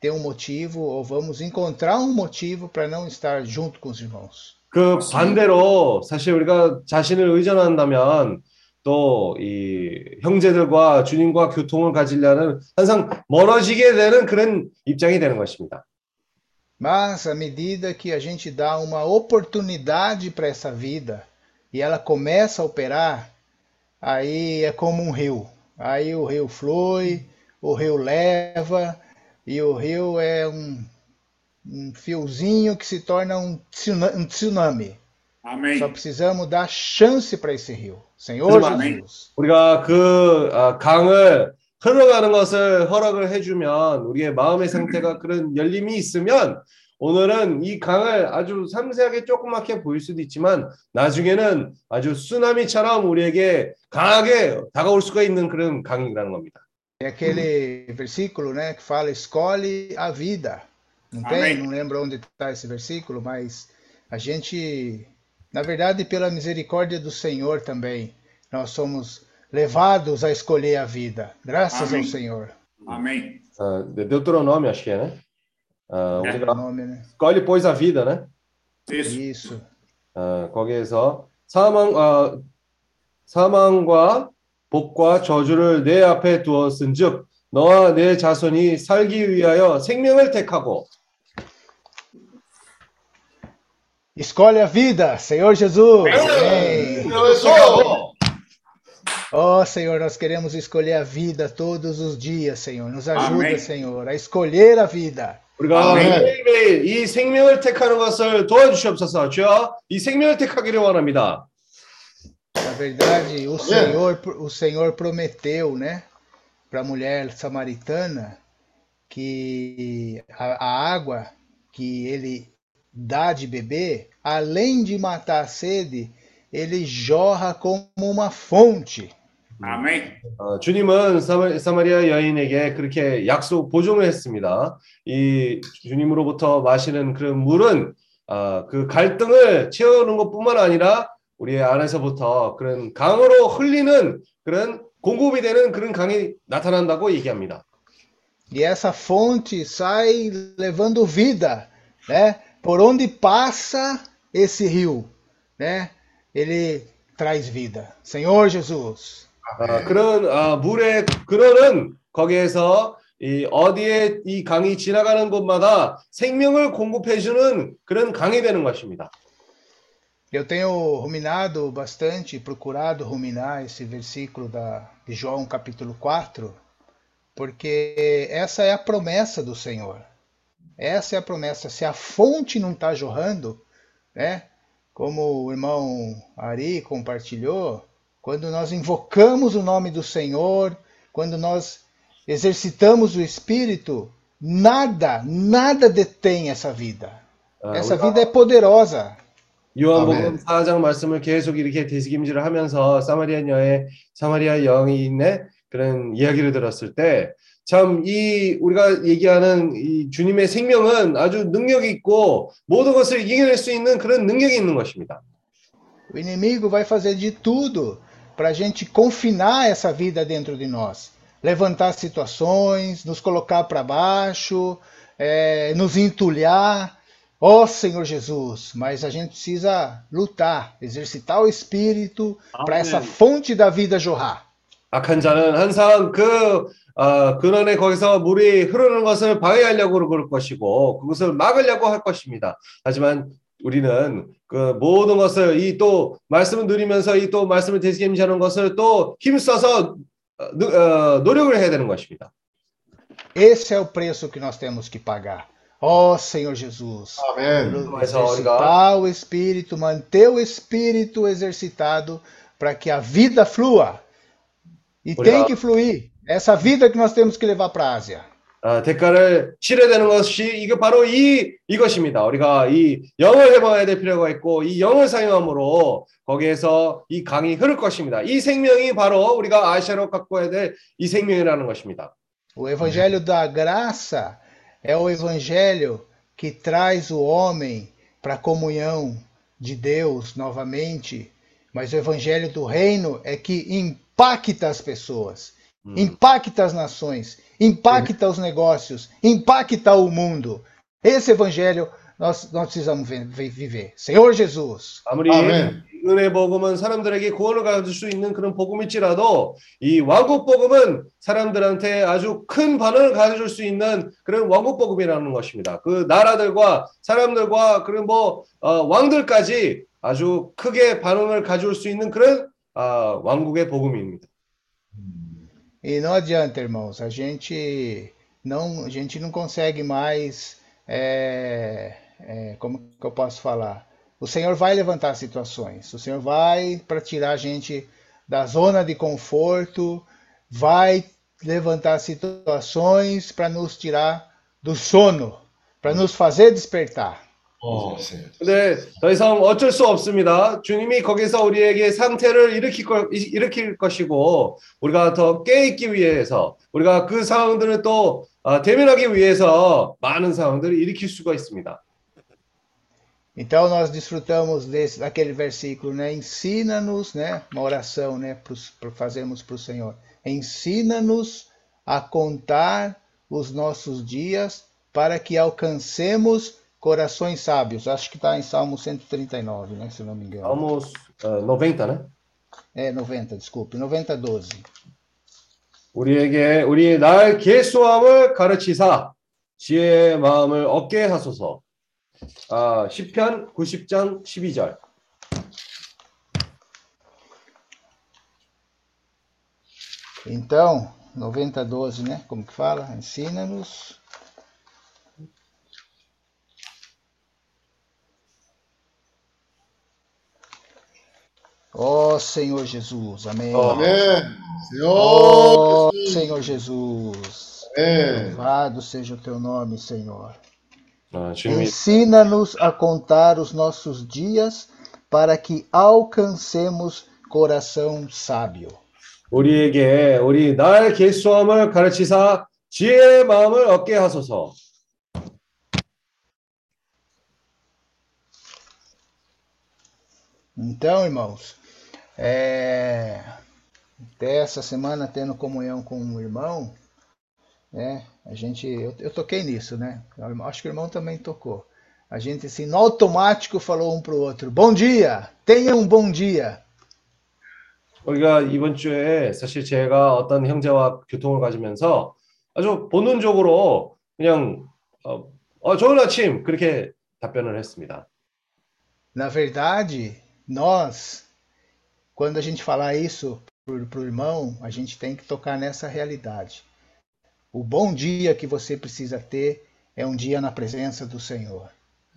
ter um motivo ou vamos encontrar um motivo para não estar junto com os irmãos. 그 반대로 사실 우리가 자신을 의존한다면 또 이 형제들과 주님과 교통을 가지려는 항상 멀어지게 되는 그런 입장이 되는 것입니다. Mas à medida que a gente dá uma oportunidade para essa vida e ela começa a operar, aí é como um rio. Aí o rio flui, o rio leva, e o rio é um, um fiozinho que se torna um tsuna- um tsunami. Amém. Só precisamos dar chance para esse rio. Senhor Amém. Jesus. 우리가 그 아, 강을 흘러가는 것을 허락을 해주면 우리의 마음의 상태가 그런 열림이 있으면 오늘은 이 강을 아주 섬세하게 조그맣게 보일 수도 있지만 나중에는 아주 쓰나미처럼 우리에게 강하게 다가올 수가 있는 그런 강이라는 겁니다. É aquele versículo, né, que fala escolhe a vida. Não tem? Amém. Não lembro onde está esse versículo, mas a gente, na verdade, pela misericórdia do Senhor também, nós somos levados a escolher a vida. Graças Amém. ao Senhor. Amém. 아, 네, deuteronômio acho que é, né? 아, 네. O 우리가 nome, né? escolhe pois a vida, né? Isso. Isso. 아, 거기에서 사망 아 사망과 복과 저주를 내 앞에 두었은즉 너와 내 자손이 살기 위하여 생명을 택하고 Escolhe a vida, Senhor Jesus. Amém. 택하고 Oh, Senhor, nós queremos escolher a vida todos os dias, Senhor. Nos ajuda, Amém. Senhor, a escolher a vida. 우리가 아멘. 매일매일 이 생명을 택하는 것을 도와주시옵소서. 주여 이 생명을 택하기를 원합니다. Na verdade, o Senhor, o Senhor prometeu, né, para a mulher samaritana que a, a água que ele dá de beber, além de matar a sede, ele jorra como uma fonte. Amém. 어, 주님은 사마, 사마리아 여인에게 그렇게 약속 보증을 했습니다. 이 주님으로부터 마시는 그런 물은 어, 그 갈등을 채우는 것뿐만 아니라 우리 안에서부터 그런 강으로 흘리는 그런 공급이 되는 그런 강이 나타난다고 얘기합니다. E essa fonte sai levando vida, né? Por onde passa esse rio, né? Ele traz vida. Senhor Jesus. 아, 그런 아, 물의 근원은 거기에서 이 어디에 이 강이 지나가는 곳마다 생명을 공급해 주는 그런 강이 되는 것입니다. Eu tenho ruminado bastante, procurado ruminar esse versículo da, de João capítulo 4, porque essa é a promessa do Senhor. Essa é a promessa. Se a fonte não está jorrando, né? Como o irmão Ari compartilhou, quando nós invocamos o nome do Senhor, quando nós exercitamos o Espírito, nada, nada detém essa vida. 아, Essa vida é poderosa. 요한복음 아멘. 4장 말씀을 계속 이렇게 되새김질을 하면서 사마리아 여의 사마리아 여인의 그런 이야기를 들었을 때 참 이 우리가 얘기하는 이 주님의 생명은 아주 능력이 있고 모든 것을 이겨낼 수 있는 그런 능력이 있는 것입니다. O inimigo vai fazer de tudo para a gente confinar essa vida dentro de nós. Levantar situações, nos colocar para baixo, eh, nos entulhar. Ó Senhor Jesus, mas a gente precisa lutar, exercitar o espírito para essa fonte da vida jorrar. 악한 자는 항상 그 어, 근원에 거기서 물이 흐르는 것을 방해하려고 그럴 것이고 그것을 막으려고 할 것입니다. 하지만 우리는 그 모든 것을 이 또 말씀을 누리면서 이 또 말씀을 되새김질하는 것을 또 힘써서 어, 노- 어, 노력을 해야 되는 것입니다. Esse é o preço que nós temos que pagar. Ó Senhor Jesus, 아멘. Mas a hora- exercitar o espírito, manter o espírito exercitado para que a vida flua. E Obrigado. tem que fluir. Essa vida que nós temos que levar para a Ásia. 아, 대가를 치러야 되는 것이 이게 바로 이 이것입니다. 우리가 이 영을 해봐야 될 필요가 있고 이 영을 사용함으로 거기에서 이 강이 흐를 것입니다. 이 생명이 바로 우리가 아시아로 갖고 와야 될 이 생명이라는 것입니다. O evangelho da graça é o evangelho que traz o homem para a comunhão de Deus novamente, mas o evangelho do reino é que impacta as pessoas, impacta as nações, Impacta os negócios, impacta o mundo. Esse evangelho nós, nós precisamos vi- vi- viver. Senhor Jesus, 아무리 아멘. 은혜 복음은 사람들에게 구원을 가질 수 있는 그런 복음일지라도 이 왕국 복음은 사람들한테 아주 큰 반응을 가져줄 수 있는 그런 왕국 복음이라는 것입니다. 그 나라들과 사람들과 그런 뭐 어, 왕들까지 아주 크게 반응을 가져올 수 있는 그런 아, 왕국의 복음입니다. E não adianta, irmãos, a gente não, a gente não consegue mais, é, é, como que eu posso falar? O Senhor vai levantar situações, o Senhor vai para tirar a gente da zona de conforto, vai levantar situações para nos tirar do sono, para nos fazer despertar. 어, 네. 근데 더 이상 어쩔 수 없습니다. 주님이 거기서 우리에게 상태를 일으킬, 거, 일으킬 것이고 우리가 더 깨있기 위해서 우리가 그 상황들을 또 아, 대면하기 위해서 많은 상황들을 일으킬 수가 있습니다. Então nós desfrutamos desse, daquele versículo, né? Ensina-nos, né? Uma oração, né? Para fazermos para o Senhor. Ensina-nos a contar os nossos dias para que alcancemos corações sábios. Acho que está em Salmo 139, né? Se eu não me engano. 아모스 어, 90네. É 90, desculpe, 90, 12. 우리에게 우리 날 계수함을 가르치사 지혜의 마음을 얻게 하소서. 아, 10편 90장 12절. Então, 90, 12, né? Como que fala? Ensina-nos. Ó Senhor Jesus, amém. 아멘. Ó Senhor. Senhor Jesus, 아멘. louvado seja o teu nome, Senhor. 아, 주님이 Ensina-nos a contar os nossos dias para que alcancemos coração sábio. 우리에게 우리 날 계수함을 가르치사 지혜의 마음을 얻게 하소서. Então, irmãos, é, até essa semana tendo comunhão com um irmão, né? A gente, eu, eu toquei nisso, né? Eu Acho que o irmão também tocou. A gente assim, no automático falou um para o outro: Bom dia, tenha um bom dia. 우리가 이번 주에 사실 제가 어떤 형제와 교통을 가지면서 아주 본능적으로 그냥 어, 어, 좋은 아침 그렇게 답변을 했습니다. Na verdade, nós, quando a gente falar isso para o irmão, a gente tem que tocar nessa realidade. O bom dia que você precisa ter é um dia na presença do Senhor.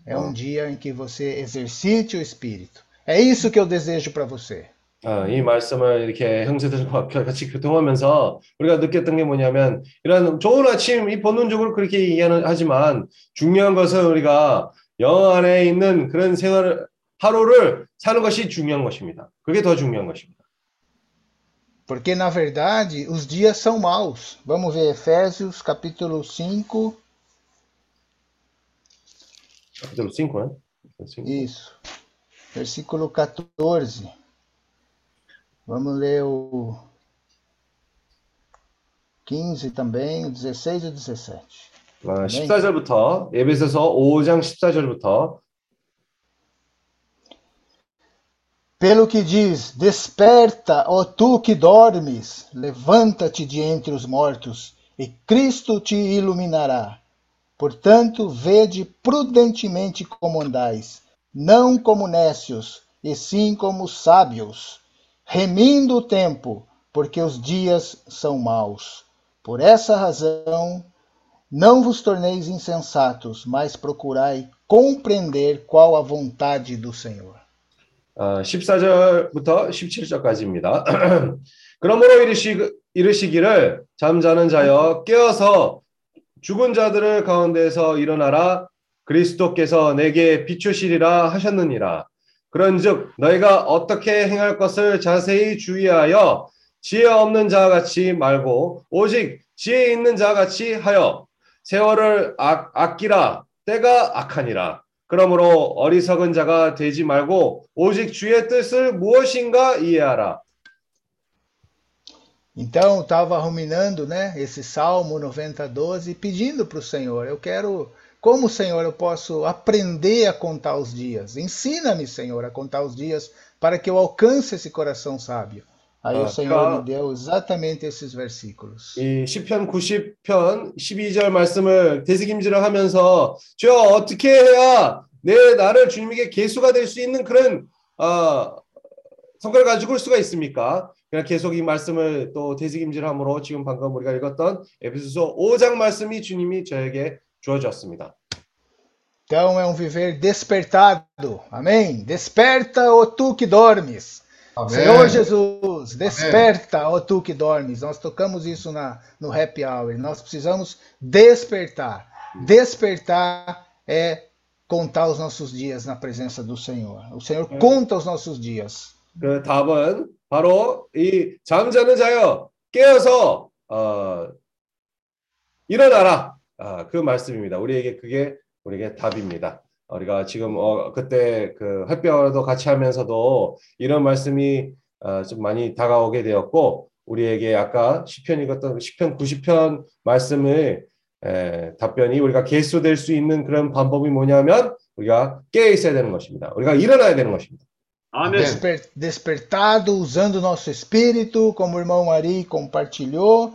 É um dia em que você exercite o Espírito. É isso que eu desejo para você. 아, 이 말씀을 이렇게 형제들과 같이 교통하면서 우리가 느꼈던 게 뭐냐면 이런 좋은 아침 이 본능적으로 그렇게 이해하지만 중요한 것은 우리가 영 안에 있는 그런 생활 하루를 사는 것이 중요한 것입니다. 그게 더 중요한 것입니다. Porque, na verdade, os dias são maus. Vamos ver Efésios capítulo 5. capítulo 5, né? 5. Isso. Versículo 14. Vamos ler o 15 também, o 16 e o 17. 아, 14절부터 에베소서 5장 14절부터 Pelo que diz: Desperta, ó tu que dormes, levanta-te de entre os mortos, e Cristo te iluminará. Portanto, vede prudentemente como andais, não como nécios, e sim como sábios, remindo o tempo, porque os dias são maus. Por essa razão, não vos torneis insensatos, mas procurai compreender qual a vontade do Senhor. 아, 14절부터 17절까지입니다. 그러므로 이르시, 이르시기를 잠자는 자여 깨어서 죽은 자들을 가운데서 일어나라 그리스도께서 내게 비추시리라 하셨느니라. 그런즉 너희가 어떻게 행할 것을 자세히 주의하여 지혜 없는 자 같이 말고 오직 지혜 있는 자 같이 하여 세월을 아, 아끼라 때가 악하니라. 그러므로 어리석은 자가 되지 말고 오직 주의 뜻을 무엇인가 이해하라. Então, estava ruminando né, esse Salmo 90, 12, pedindo para o Senhor: Eu quero, como Senhor, eu posso aprender a contar os dias? Ensina-me, Senhor, a contar os dias para que eu alcance esse coração sábio. Aí Ah, o Senhor me deu exatamente esses versículos. 이 시편 90편 12절 말씀을 되새김질을 하면서 주여 어떻게 해야 내 나를 주님에게 계수가 될 수 있는 그런 어, 성과를 가지고 올 수가 있습니까? 그냥 계속 이 말씀을 또 되새김질함으로 지금 방금 우리가 읽었던 에베소서 5장 말씀이 주님이 저에게 주어졌습니다. Então é um viver despertado. Amém? Desperta, ó tu que dormes. Senhor Jesus, desperta, ó tu que dormes. Nós tocamos isso na, no happy hour. Nós precisamos despertar. Despertar é contar os nossos dias na presença do Senhor. O Senhor conta os nossos dias. 그 답은 바로 이 잠자는 자여 깨어서 어, 일어나라 아, 그 말씀입니다. 우리에게 그게 우리에게 답입니다. 우리가 지금 어, 그때 그 햇볕도 같이 하면서도 이런 말씀이 어, 좀 많이 다가오게 되었고 우리에게 아까 시편 읽었던 시편 90편 말씀을 에, 답변이 우리가 개수될 수 있는 그런 방법이 뭐냐면 우리가 깨어 있어야 되는 것입니다. 우리가 일어나야 되는 것입니다. Amém. desper- despertado, usando o nosso espírito, como o irmão Ari compartilhou,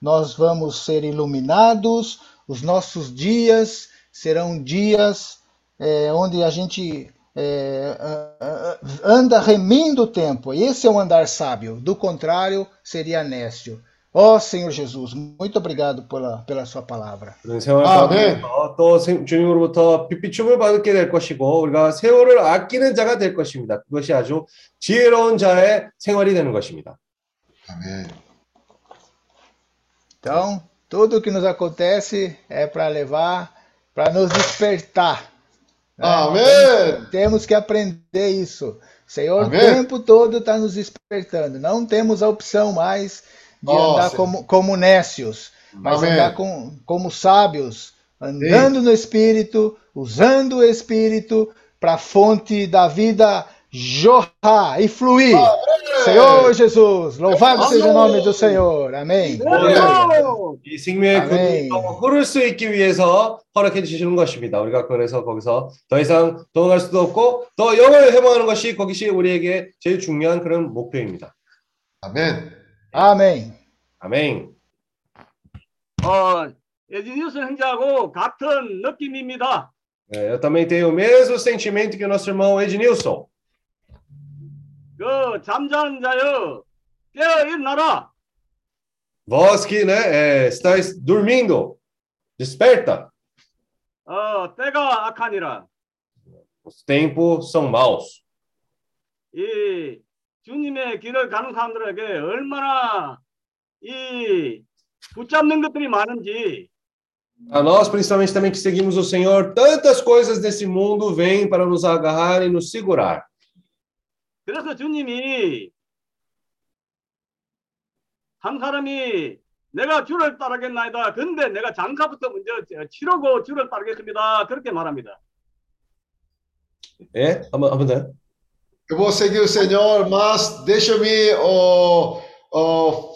nós vamos ser iluminados, os nossos dias serão dias eh, onde a gente eh, ah, ah, anda remindo o tempo. Esse é o andar sábio, do contrário, seria nécio. Ó Senhor Jesus, muito obrigado pela, pela sua palavra. 그런 생활 아멘. 가운데서 또 생- 주님으로부터 빛비춤을 받게 될 것이고 우리가 세월을 아끼는 자가 될 것입니다. 그것이 아주 지혜로운 자의 생활이 되는 것입니다. Amém. Então, tudo que nos acontece é para levar, para nos despertar. né? Amém. Temos que aprender isso. O Senhor Amém. o tempo todo está nos despertando. Não temos a opção mais de Nossa. andar como, como nécios, mas Amém. andar com, como sábios, andando no Espírito, usando o Espírito para a fonte da vida jorrar e fluir. Senhor Jesus, louvado Amém. seja o nome do Senhor. Amém. 이 생명의 아멘. 그물이 흐를 수 있기 위해서 허락해 주시는 것입니다. 우리가 그래서 거기서 더 이상 도망갈 수도 없고 더 영을 회복하는 것이 거기시 우리에게 제일 중요한 그런 목표입니다. Amém. Amém. 아멘. 어, 에지니우스 형제하고 같은 느낌입니다. É, eu também tenho o mesmo sentimento que o nosso irmão Ednilson. 그 잠자는 자여 깨어 일어나라. Vós que né, é, estáis dormindo, desperta. 어, 때가 악하니라. Os tempos são maus. 이 주님의 길을 가는 사람들에게 얼마나 이 붙잡는 것들이 많은지 A nós, principalmente também que seguimos o Senhor, tantas coisas desse mundo vêm para nos agarrar e nos segurar. 그래서 주님이 한 사람이 내가 주를 따르겠나이다. 근데 내가 장사부터 먼저 치르고 주를 따르겠습니다. 그렇게 말합니다. É? 한번 한번 더. Eu vou seguir o Senhor, mas deixa-me ó, ó,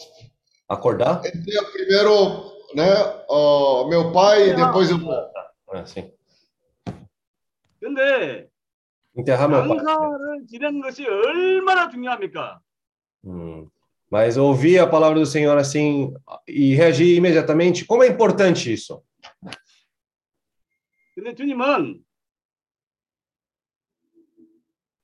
Acordar? primeiro né, ó, meu pai e depois eu. Ah, sim. 근데. 장사를 지내는 것이 얼마나 중요합니까? Hum. Mas ouvir a palavra do Senhor assim e reagir imediatamente, como é importante isso? 근데 주님은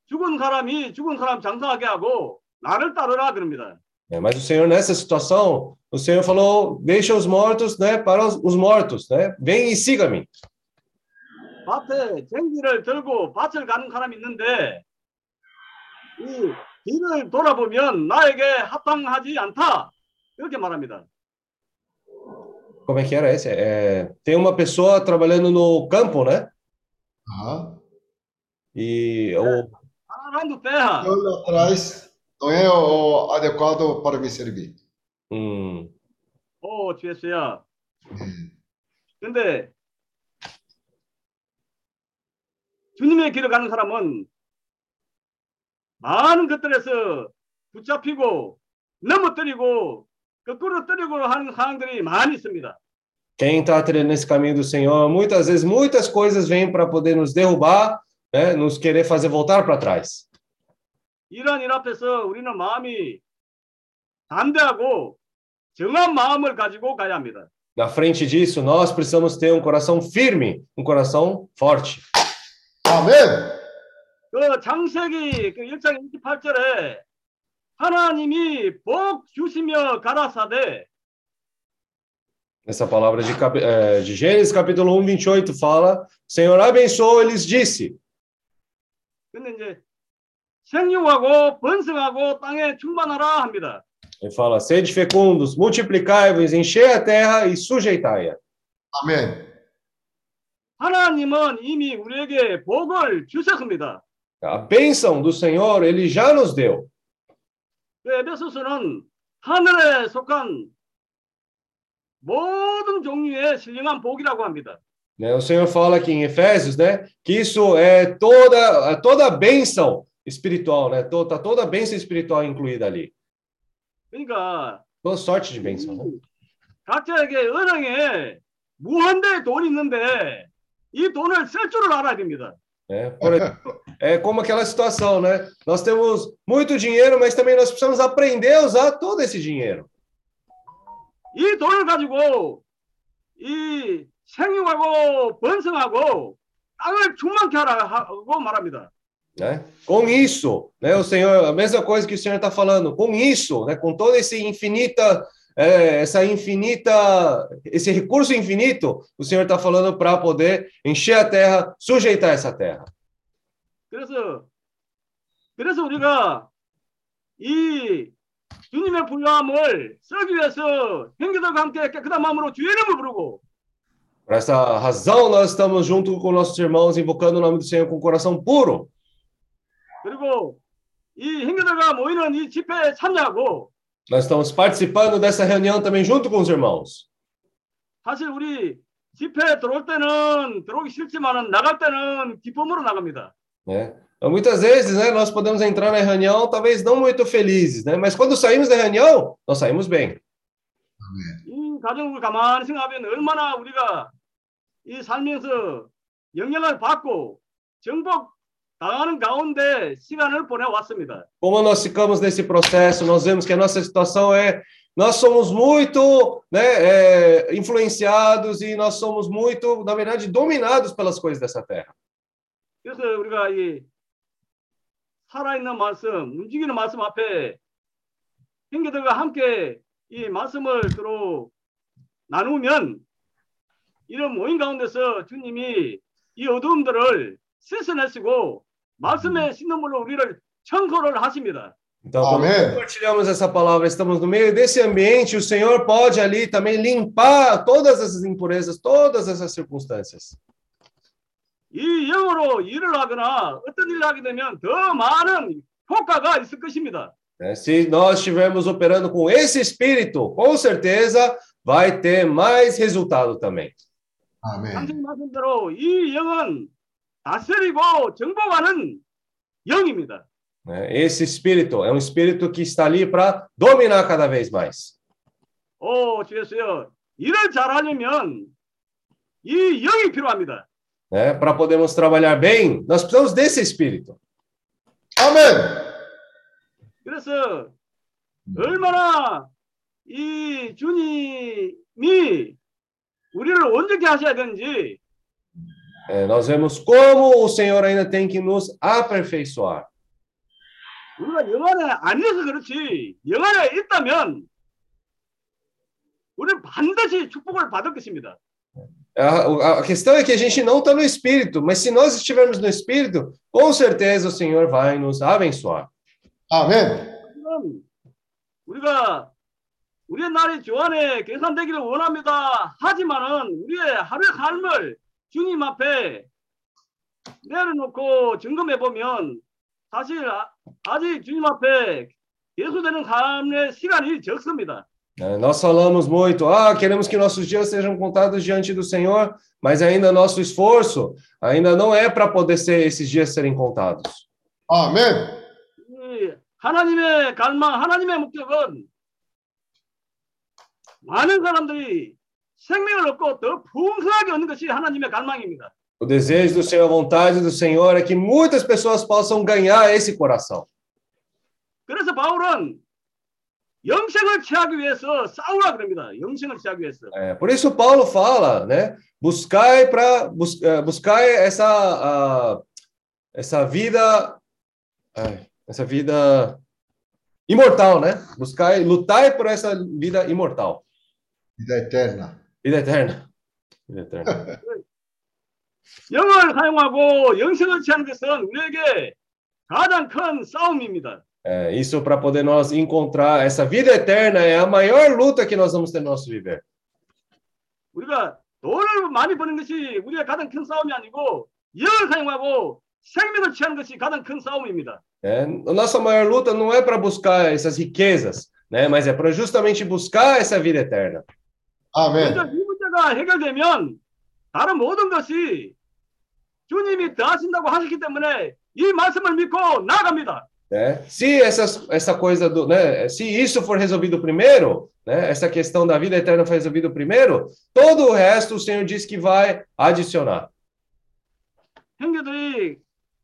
죽은 사람이 죽은 사람 장사하게 하고 나를 따르라 그럽니다. É, mas o Senhor, nessa situação, o Senhor falou: deixa os mortos né, para os, os mortos, né? Vem e siga-me. 밭에 쟁기를 들고 밭을 가는 사람이 있는데 이 뒤를 돌아보면 나에게 합당하지 않다. 이렇게 말합니다. Como é que era esse? É, tem uma pessoa trabalhando no campo, né? Aham. E o, 하나도 빼야. Eu olho atrás, não é o adequado para me servir. hum, 오, 주였어요. Hum. 근데 주님의 길을 가는 사람은 많은 것들에서 붙잡히고 넘어뜨리고 거꾸로 뜨리고 하는 상황들이 많이 있습니다. quem está trilhando nesse caminho do Senhor, muitas vezes, muitas coisas vêm para poder nos derrubar, né? Nos querer fazer voltar para trás. 이러한 일 앞에서 우리는 마음이 담대하고 정한 마음을 가지고 가야 합니다. Na frente disso, nós precisamos ter um coração firme, um coração forte. Amém. 그 장세기 그 1장 28절에 하나님이 복 주시며 가라사대 Essa palavra de, cap- eh, de Gênesis, capítulo 1, 28, fala: Senhor abençoou, eles disse. 근데 이제 생육하고 번성하고 땅에 충만하라 합니다. Ele fala: Sede fecundos, multiplicai-vos, enchei a terra e sujeitai-a. Amém. 하나님은 이미 우리에게 복을 주셨습니다. A bênção do Senhor, ele já nos deu. 그 에베소서는 하늘에 속한 모든 종류의 신령한 복이라고 합니다. Né? O Senhor fala aqui em Efésios, né, que isso é toda é toda a bênção espiritual, né? To- Tá toda a bênção espiritual incluída ali. 그러니까 Toda sorte de bênção. Né? 각자에게 은행에 무한대 돈이 있는데 이 돈을 쓸 줄을 알아야 됩니다. É, por exemplo, é como aquela situação, né? Nós temos muito dinheiro, mas também nós precisamos aprender a usar todo esse dinheiro. 이 돈을 가지고 이 생육하고 번성하고 땅을 충만케 하라고 말합니다. Né? Com isso, né, o Senhor, a mesma coisa que o Senhor está falando, com isso, né, com toda esse infinita, é, essa infinita, esse recurso infinito, o Senhor está falando para poder encher a terra, sujeitar essa terra. 그래서 그래서 우리가 이 주님의 부요함을 쓰기 위해서 형제들과 함께 깨끗한 마음으로 주의 이름을 부르고 Por essa razão, nós estamos junto com nossos irmãos, invocando o nome do Senhor com o coração puro. 그리고 이 형제들과 모이는 이 집회에 참여하고 Nós estamos participando dessa reunião também junto com os irmãos. 사실 우리 집회에 들어올 때는 들어오기 싫지만은 나갈 때는 기쁨으로 나갑니다. Né? Então, muitas vezes, né, nós podemos entrar na reunião, talvez não muito felizes, né? mas quando saímos da reunião, nós saímos bem. 이 가정을 가만히 생각하면 얼마나 우리가 이 살면서 영향을 받고 정복 당하는 가운데 시간을 보내왔습니다. Como nós ficamos nesse processo, nós vemos que a nossa situação é. Nós somos muito né, é, influenciados e nós somos muito, na verdade, dominados pelas coisas dessa terra. 그래서 우리가 이 살아있는 말씀, 움직이는 말씀 앞에 형제들과 함께 이 말씀을 서로 나누면 이런 모임 가운데서 주님이 이 어두움들을 씻어내시고 말씀의 신문물로 우리를 청소를 하십니다. Então, quando Amém. compartilhamos essa palavra, estamos no meio desse ambiente, o Senhor pode ali também limpar todas essas impurezas, todas essas circunstâncias. 이 영으로 일을 하거나 어떤 일을 하게 되면 더 많은 효과가 있을 것입니다. né? Se nós estivermos operando com esse espírito, com certeza vai ter mais resultado também. 아멘. 당신 말씀대로 이 영은 다스리고 정복하는 영입니다. Esse espírito é um espírito que está ali para dominar cada vez mais. 오, 주였어요. 일을 잘하려면 이 영이 필요합니다. Né? Para podermos trabalhar bem, nós precisamos desse espírito. 아멘. 그래서 얼마나 이 주님이 우리를 온전케 하셔야 되는지 É, nós vemos como o Senhor ainda tem que nos aperfeiçoar. 우리가 영 안에 아니어서 그렇지 영 안에 있다면 우리는 반드시 축복을 받을 것입니다. A, a questão é que a gente não está no espírito, mas se nós estivermos no espírito, com certeza o Senhor vai nos abençoar. 아멘. 지금 우리가 우리의 날이 주 안에 계산되기를 원합니다. 하지만은 우리의 하루의 삶을 주님 앞에 내려놓고 점검해 보면 사실 아- 아직 주님 앞에 예수되는 삶의 시간이 적습니다. Nós falamos muito, ah, queremos que nossos dias sejam contados diante do Senhor, mas ainda nosso esforço ainda não é para poder ser esses dias serem contados. 아멘. 이 하나님의 갈망, 하나님의 목적은 많은 사람들이 생명을 얻고 더 풍성하게 얻는 것이 하나님의 갈망입니다. O desejo do Senhor, a vontade do Senhor é que muitas pessoas possam ganhar esse coração. 그래서 바울은 영생을 취하기 위해서 싸우라 그럽니다. 영생을 취하기 위해서. É, por isso Paulo fala, né? Buscai para bus, eh, buscai essa ah, essa vida ai, essa vida imortal, né? Buscai, lutai por essa vida imortal, vida eterna. vida eterna. Vida eterna. 영을 사용하고 영생을 취하는 것은 우리에게 가장 큰 싸움입니다. É, isso para poder nós encontrar essa vida eterna é a maior luta que nós vamos ter no nosso viver. 우리가 돈을 많이 버는 것이 우리가 가장 큰 싸움이 아니고 영을 사용하고 생명을 취하는 것이 가장 큰 싸움입니다. né? A nossa maior luta não é para buscar essas riquezas, né? Mas é para justamente buscar essa vida eterna. 먼저 아멘. 이 문제가 해결되면 다른 모든 것이 주님이 더 하신다고 하셨기 때문에 이 말씀을 믿고 나아갑니다. né? Se essa, essa coisa do, né? Se isso for resolvido primeiro, né? Essa questão da vida eterna for resolvido primeiro, todo o resto o Senhor diz que vai adicionar. 형제들이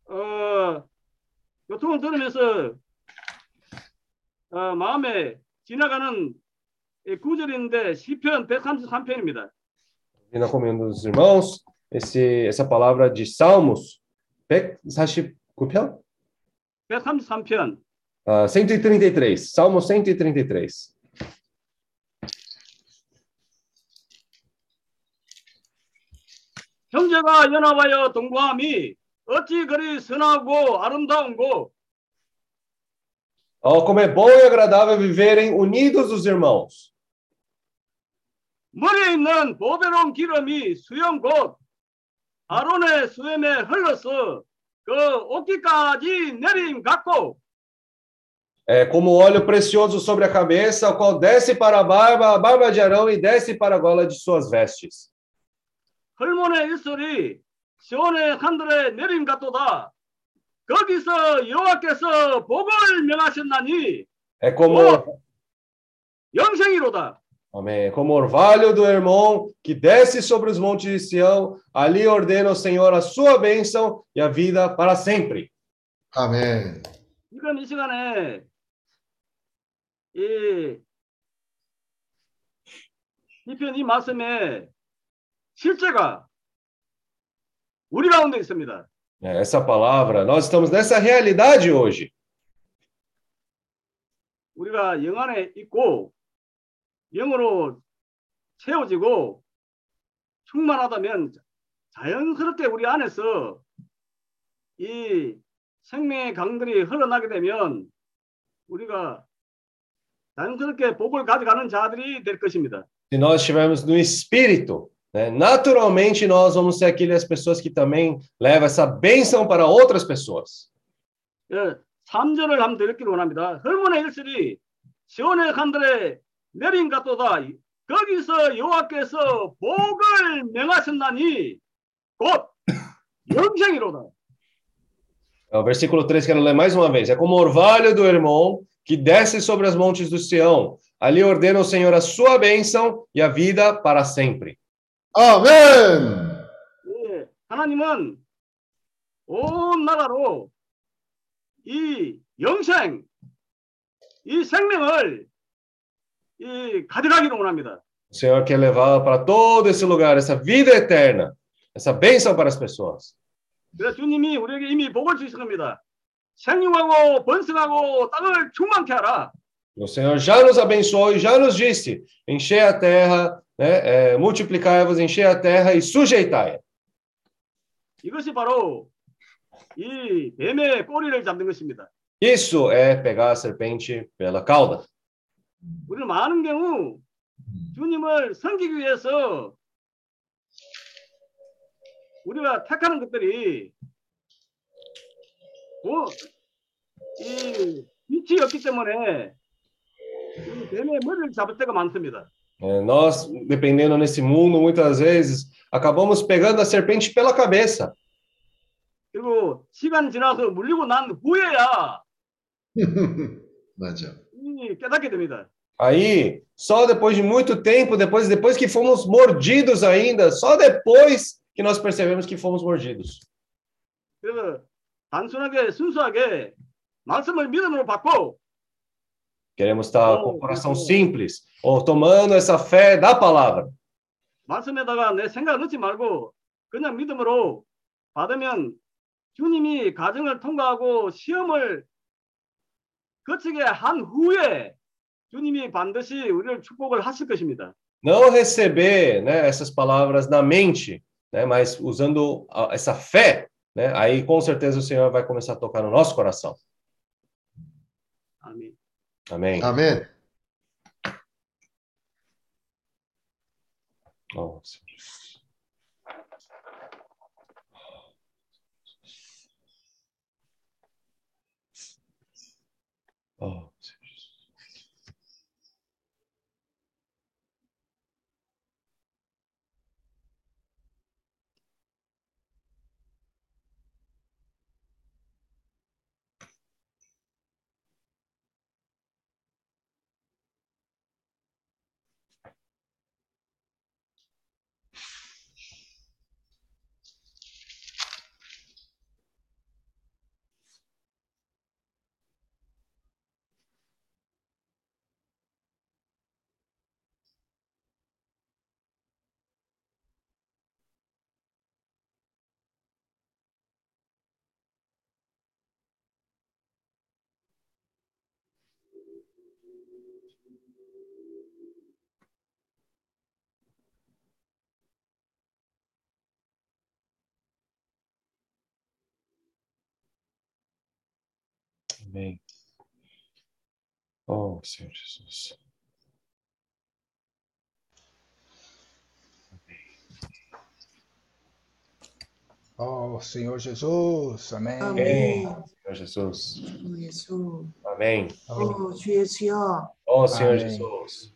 어, 교통을 들으면서 어, 마음에 지나가는 이 구절인데 시편 133편입니다. E na comunhão dos irmãos, esse, essa palavra de Salmos, 149편? 133편. Ah, 133, Salmo 133. 형제가 연합하여 동거함이 어찌 그리 선하고 아름다운고 Oh, como é bom e agradável viverem unidos os irmãos. 머리에 있는 보배로운 기름이 수염 곧 아론의 수염에 흘러서 그 옷깃까지 내림 같고 É como óleo precioso sobre a cabeça, o qual desce para a barba, a barba de Arão e desce para a gola de suas vestes. 헐몬의 일설이 시온의 산들에 내림 같도다 거기서 여호와께서 복을 명하셨나니 É como, 어! 영생이로다 amém, como orvalho do irmão que desce sobre os montes de Sião, ali ordena o Senhor a sua bênção e a vida para sempre. 아멘. 이건 이 시간에 이 이편 이 말씀에 실제가 우리 가운데 있습니다. É, Essa palavra, nós estamos nessa realidade hoje. 우리가 영 안에 있고 영으로 채워지고 충만하다면 자연스럽게 우리 안에서 이 생명의 강들이 흘러나게 되면 우리가 자연스럽게 복을 가져가는 자들이 될 것입니다. Se nós estivermos no espírito, né, naturalmente nós vamos ser aquelas pessoas que também levam essa bênção para outras pessoas. 예, 3절을 한번 더 읽기를 원합니다. 헐몬의 일설이 시온의 산들에 내린 같도다. 거기서 여호와께서 복을 명하셨나니 곧 영생이로다. O versículo 3, quero ler mais uma vez. É como orvalho do irmão que desce sobre as montes do Sião. Ali ordena o Senhor a sua bênção e a vida para sempre. 아멘. 예, 하나님은 온 나라로 이 영생, 이 생명을 이 가져가기를 원합니다. O Senhor quer levar para todo esse lugar essa vida eterna, essa bênção para as pessoas. 그래서 주님이 우리에게 이미 복을 주신 겁니다. 생육하고 번성하고 땅을 충만케 하라. O Senhor já nos abençoou e já nos disse: encher a terra, né, é, multiplicai-vos, encher a terra e sujeitai. 이것이 바로 이 뱀의 꼬리를 잡는 것입니다. Isso é pegar a serpente pela cauda. 우리는 많은 경우 주님을 섬기기 위해서 우리가 택하는 것들이 뭐, 이 없기 때문에 이 뱀의 머리를 잡을 때가 많습니다. É, nós, dependendo nesse mundo, muitas vezes acabamos pegando a serpente pela cabeça. 그리고 시간 지나서 물리고 난 후에야 맞아. 이 깨닫게 됩니다. Aí, só depois de muito tempo, depois, depois que fomos mordidos ainda, só depois que nós percebemos que fomos mordidos. 그래서 단순하게 순수하게 말씀을 믿음으로 받고 Queremos estar com o coração simples, ou tomando essa fé da palavra. 말씀에다가 내 생각 넣지 말고 그냥 믿음으로 받으면 주님이 가정을 통과하고 시험을 거치게 한 후에 주님이 반드시 우리를 축복을 하실 것입니다. Não receber né, essas palavras na mente, né, mas usando a- essa fé, né, aí com certeza o Senhor vai começar a tocar no nosso coração. 아멘. Amém. 아멘. Oh, Amen. Oh, Sir Jesus. Oh, Jesus. Oh, Senhor Jesus. Amém. Amém. Senhor Jesus. 오, 예수. Amém. 오, 주 예수여. Oh, Senhor Amém. Jesus.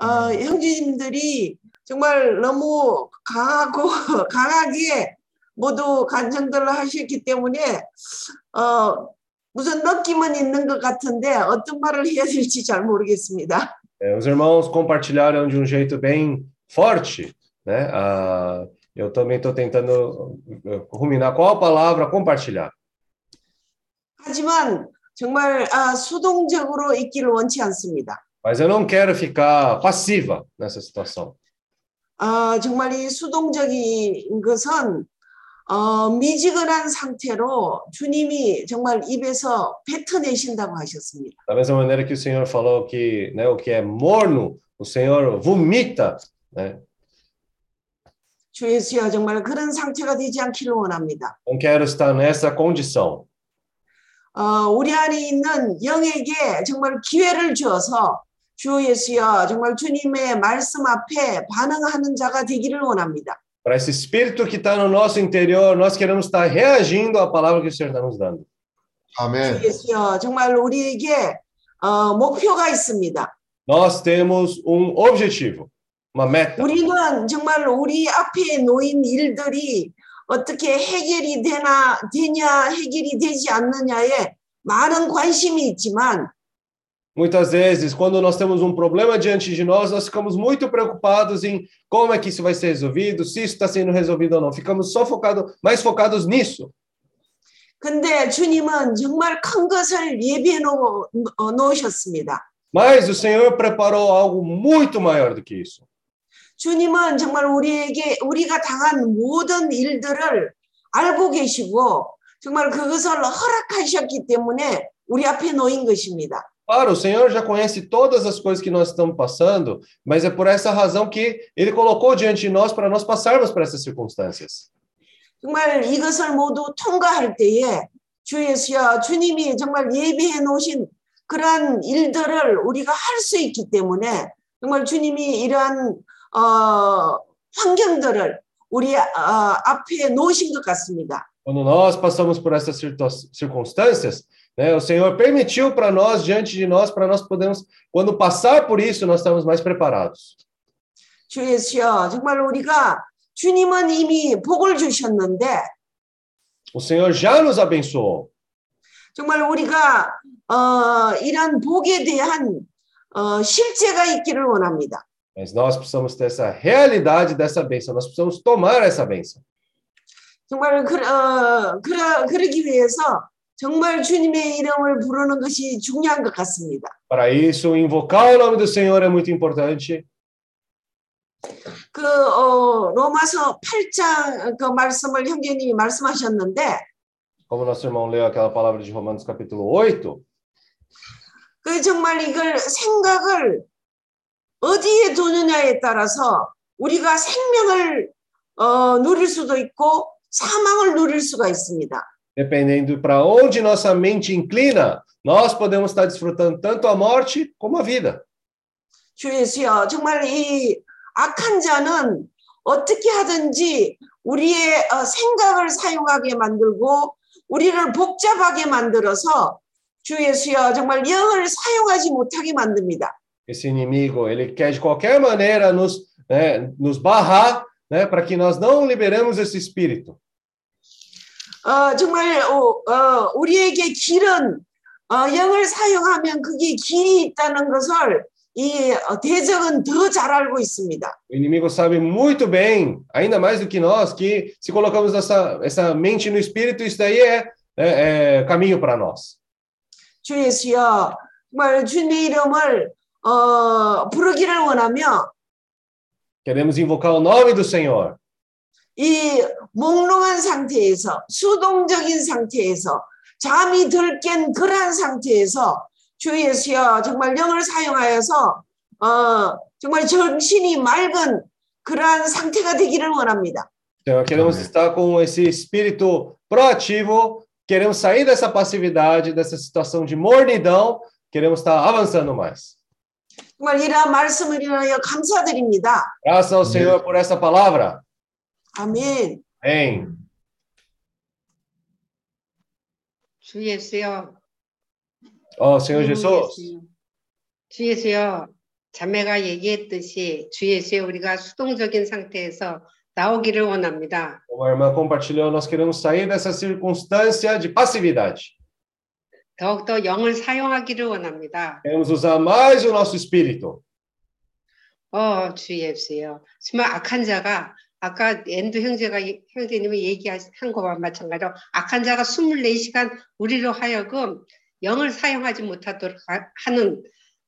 어, 형제님들이 정말 너무 강하고 강하게 모두 간증들을 하셨기 때문에 어, 무슨 느낌은 있는 것 같은데 어떤 말을 해야 될지 잘 모르겠습니다. É, os irmãos compartilharam de um jeito bem forte, né? Ah, eu também estou tentando eh, ruminar qual palavra compartilhar. 하지만 정말 아, 수동적으로 있기를 원치 않습니다. Mas eu não quero ficar passiva nessa situação. 아, 정말 이 수동적인 것은 어, 미지근한 상태로 주님이 정말 입에서 뱉어내신다고 하셨습니다. Da mesma maneira que o Senhor falou que né, o que é morno, o Senhor vomita, né? 주 예수여 정말 그런 상태가 되지 않기를 원합니다. Não quero estar nessa condição. 어, 우리 안에 있는 영에게 정말 기회를 주어서 주 예수여 정말 주님의 말씀 앞에 반응하는 자가 되기를 원합니다. Para esse espírito que está no nosso interior, nós queremos estar reagindo à palavra que o Senhor está nos dando. 주 Amém. 예수여 정말 우리에게 어, 목표가 있습니다. Nós temos um objetivo, uma meta. 우리는 정말 우리 앞에 놓인 일들이 어떻게 해결이 되나 되냐 해결이 되지 않느냐에 많은 관심이 있지만 Muitas vezes, quando nós temos um problema diante de nós, nós ficamos muito preocupados em como é que isso vai ser resolvido, se isso está sendo resolvido ou não. Ficamos só focados, mais focados nisso. 근데 주님은 정말 큰 것을 예비해 놓, 어, 놓으셨습니다. Mas o Senhor preparou algo muito maior do que isso. 주님은 정말 우리에게 우리가 당한 모든 일들을 알고 계시고 정말 그것을 허락하셨기 때문에 우리 앞에 놓인 것입니다. Claro, o Senhor já conhece todas as coisas que nós estamos passando, mas é por essa razão que Ele colocou diante de nós para nós passarmos por essas circunstâncias. 정말 이것을 모두 통과할 때에 주 예수여 주님이 정말 예비해 놓으신 그러한 일들을 우리가 할 수 있기 때문에 정말 주님이 이러한 어, 환경들을 우리 어, 앞에 놓으신 것 같습니다. Quando nós passamos por essas circunstâncias, né, o Senhor permitiu para nós, diante de nós, para nós podermos, quando passar por isso, nós estamos mais preparados. 주 예수여 정말 우리가 주님은 이미 복을 주셨는데 O Senhor já nos abençoou, 정말 우리가 어, 이런 복에 대한 어, 실제가 있기를 원합니다. mas nós precisamos ter essa realidade dessa bênção, nós precisamos tomar essa bênção. 정말 그, 어, 그러, 그러기 위해서 정말 주님의 이름을 부르는 것이 중요한 것 같습니다. Para isso, invocar o nome do Senhor é muito importante. 그 어, 로마서 8장 그 말씀을 형제님이 말씀하셨는데 Como nosso irmão leu aquela palavra de Romanos capítulo 8, 그 정말 이걸 생각을 어디에 두느냐에 따라서 우리가 생명을 어, 누릴 수도 있고 사망을 누릴 수가 있습니다. dependendo para onde nossa mente inclina, nós podemos estar desfrutando tanto a morte como a vida. 주 예수여 정말 이 악한 자는 어떻게 하든지 우리의 어, 생각을 사용하게 만들고 우리를 복잡하게 만들어서 주 예수여 정말 영을 사용하지 못하게 만듭니다. Esse inimigo, ele quer de qualquer maneira nos, né, nos barrar, né, para que nós não liberemos esse espírito. 어, 정말 어, 어, 우리에게 길은 어, 영을 사용하면 그게 길이 있다는 것을 이 어, 대적은 더 잘 알고 있습니다. O inimigo sabe muito bem, ainda mais do que nós, que se colocamos essa, essa mente no espírito, isso daí é, é, é caminho para nós. 주 예수여 정말 주님의 이름을 어, 부르기를 원하며 Queremos invocar o nome do Senhor. 이 몽롱한 상태에서 수동적인 상태에서 잠이 들깬 그러한 상태에서 주 예수여 정말 영을 사용하여서 어 정말 정신이 맑은 그러한 상태가 되기를 원합니다. Senhor, queremos Amém. estar com esse espírito proativo, queremos sair dessa passividade, dessa situação de mornidão, queremos estar avançando mais. 정말 이러한 말씀을 인하여 감사드립니다. Graças ao Senhor por essa palavra. 아멘. Amém. 주 예수여. Ó Senhor 주 Jesus. 주 예수여. 자매가 얘기했듯이 주 예수여 우리가 수동적인 상태에서 나오기를 원합니다. como a irmã compartilhou, nós queremos sair dessa circunstância de passividade. 더욱더 영을 사용하기를 원합니다. Queremos usar mais o nosso espírito. 어, 주 예수여. 정말 악한 자가 아까 엔두 형제가 형제님이 얘기한 것과 마찬가지로 악한 자가 24시간 우리로 하여금 영을 사용하지 못하도록 하- 하는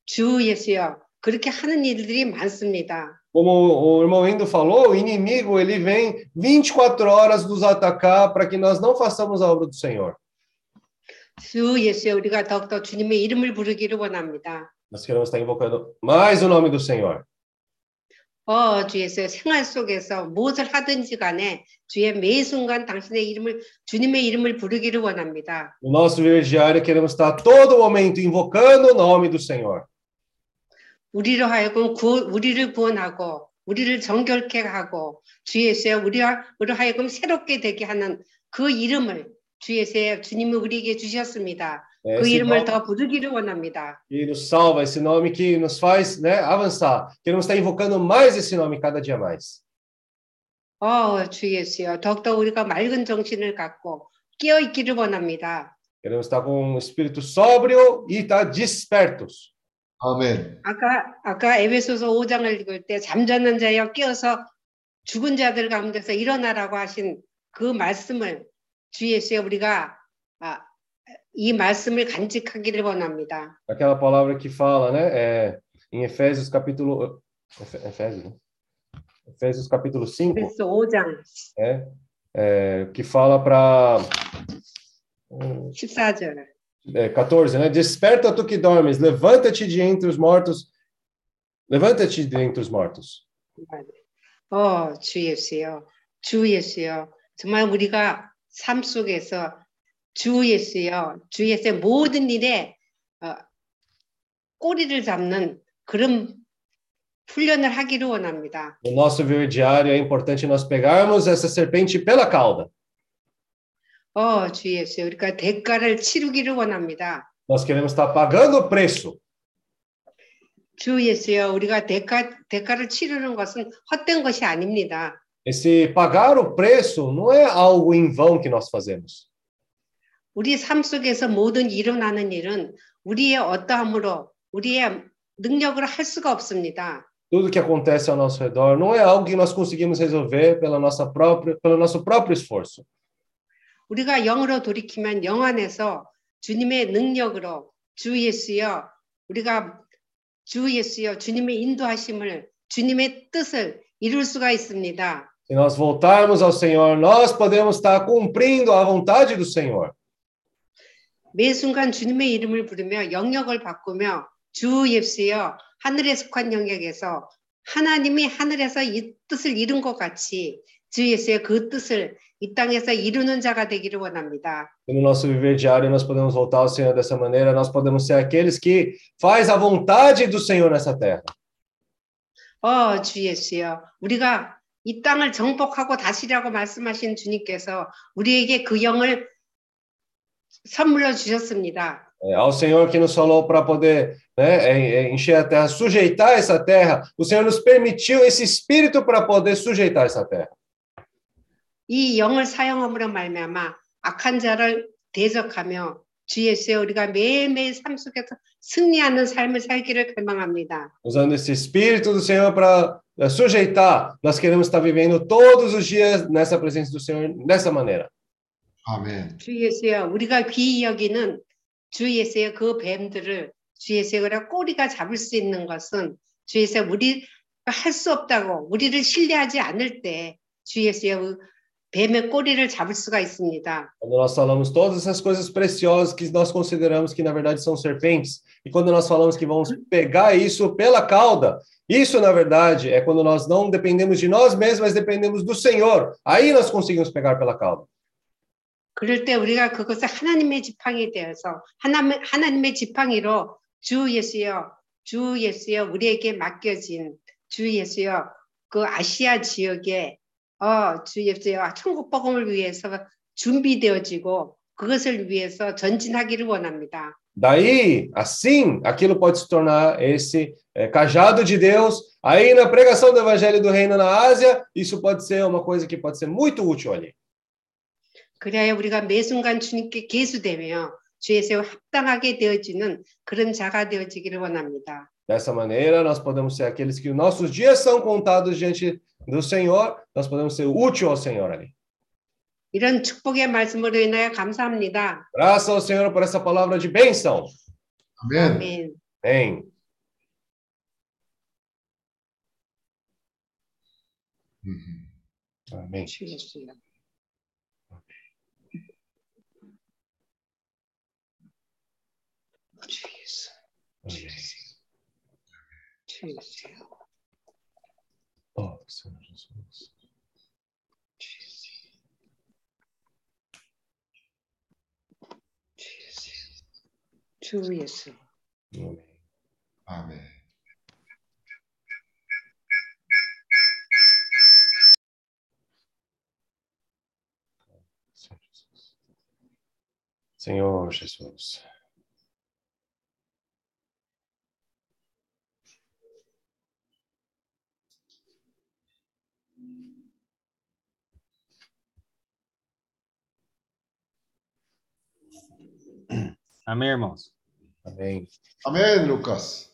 주 예수여. 그렇게 하는 일들이 많습니다. Como o irmão Indo falou, o inimigo ele vem 24 horas nos atacar para que nós não façamos a obra do Senhor. 주 예수여 우리가 더욱더 주님의 이름을 부르기를 원합니다. Nós queremos estar invocando mais o nome do Senhor. 어, 주 예수여 생활 속에서 무엇을 하든지 간에 주의 매 순간 당신의 이름을 주님의 이름을 부르기를 원합니다. No nosso viver diário, queremos estar todo momento invocando o nome do Senhor. 우리로 하여금 구, 우리를 구원하고 우리를 정결케 하고 주 예수여 우리로 하여금 새롭게 되게 하는 그 이름을 주 예수여 주님이 우리에게 주셨습니다. 그 Esse 이름을 nome 더 부르기를 원합니다. que nos salva, esse nome que nos faz né, avançar. Queremos estar invocando mais esse nome cada dia mais. 어, 주 예수여 더욱더 우리가 맑은 정신을 갖고 깨어 있기를 원합니다. Queremos estar com um espírito sóbrio e estar despertos. Amém. 아까 아까 에베소서 5장을 읽을 때 잠자는 자여 깨어서 죽은 자들 가운데서 일어나라고 하신 그 말씀을 주 예수여 우리가 아, 이 말씀을 간직하기를 원합니다. Aquela palavra que fala, né? É, em Efésios capítulo. Efe- Efésios, né? Efésios capítulo 5, 에베소 5장 é, é, que fala para. 14절. É, 14, né? Desperta tu que dormes, levanta-te de entre os mortos. Levanta-te de entre os mortos. 어, 주 예수여. 주 예수여. 정말 우리가 삶 속에서 주 예수여. 주 예수의 모든 일에 어, 꼬리를 잡는 그런 훈련을 하기를 원합니다. No nosso viver diário é importante nós pegarmos essa serpente pela cauda. 어, 주 예수여. 우리가 대가를 치르기를 원합니다. Nós queremos estar pagando o preço. 주 예수여. 우리가 대가 대가를 치르는 것은 헛된 것이 아닙니다. Esse pagar o preço não é algo em vão que nós fazemos. 우리 삶 속에서 모든 일어나는 일은 우리의 어떠함으로 우리의 능력으로 할 수가 없습니다. Tudo que acontece ao nosso redor não é algo que nós conseguimos resolver pela nossa própria, pelo nosso próprio esforço. 우리가 영으로 돌이키면 영 안에서 주님의 능력으로 주 예수여 우리가 주 예수여 주님의 인도하심을 주님의 뜻을 이룰 수가 있습니다. Se nós voltarmos ao Senhor, nós podemos estar cumprindo a vontade do Senhor. 매 순간 주님의 이름을 부르며 영역을 바꾸며 주 예수여 하늘에 속한 영역에서 하나님이 하늘에서 이 뜻을 이룬 것 같이 주 예수의 그 뜻을 이 땅에서 이루는 자가 되기를 원합니다. E no nosso viver diário, nós podemos voltar ao Senhor dessa maneira, nós podemos ser aqueles que faz a vontade do Senhor nessa terra. 어, 주 예수여, 우리가 이 땅을 정복하고 다시라고 말씀하신 주님께서 우리에게 그 영을 선물로 주셨습니다. É, ao Senhor que nos falou para poder né, encher a terra, sujeitar essa terra, o Senhor nos permitiu esse espírito para poder sujeitar essa terra. 이 영을 사용함으로 말미암아 악한 자를 대적하며 주 예수여 우리가 매일매일 삶 속에서 승리하는 삶을 살기를 갈망합니다. Usando esse espírito do Senhor para sujeitar, nós queremos estar vivendo todos os dias nessa presença do Senhor dessa maneira. Amém. 주 예수여 우리가 귀히 여기는 주 예수의 그 뱀들을 주 예수의 꼬리가 잡을 수 있는 것은 주 예수의 우리가 할수 없다고 우리를 신뢰하지 않을 때 주 예수의 뱀의 꼬리를 잡을 수가 있습니다. Quando nós falamos todas essas coisas preciosas que nós consideramos que na verdade são serpentes, e quando nós falamos que vamos pegar isso pela cauda, isso na verdade é quando nós não dependemos de nós mesmos, mas dependemos do Senhor. Aí nós conseguimos pegar pela cauda. 그럴 때 우리가 그것을 하나님의 지팡이 되어서 하나님, 하나님의 지팡이로 주 예수여, 주 예수여 우리에게 맡겨진 주 예수여 그 아시아 지역에 어, 주 예수여 천국 복음을 위해서 준비되어지고 그것을 위해서 전진하기를 원합니다. Daí, assim, aquilo pode se tornar esse eh, cajado de Deus. Aí, na pregação do Evangelho do Reino na Ásia, isso pode ser uma coisa que pode ser muito útil ali. 그래야 우리가 매 순간 주님께 계수되며 주 예수와 합당하게 되어지는 그런 자가 되어지기를 원합니다. Dessa maneira, nós podemos ser aqueles que nossos dias são contados diante do Senhor, nós podemos ser útil ao Senhor ali. 이런 축복의 말씀으로 인하여 감사합니다. Graças ao Senhor por essa palavra de bênção. 아멘. 아멘. Amém. 음. Amém. 주 예수여. 주 예수. Amém. 주 Ó oh, Senhor Jesus. Tu. Amém. Amém. Jesus. Senhor Jesus. Amém, irmãos? Amém. 아멘, 루카스.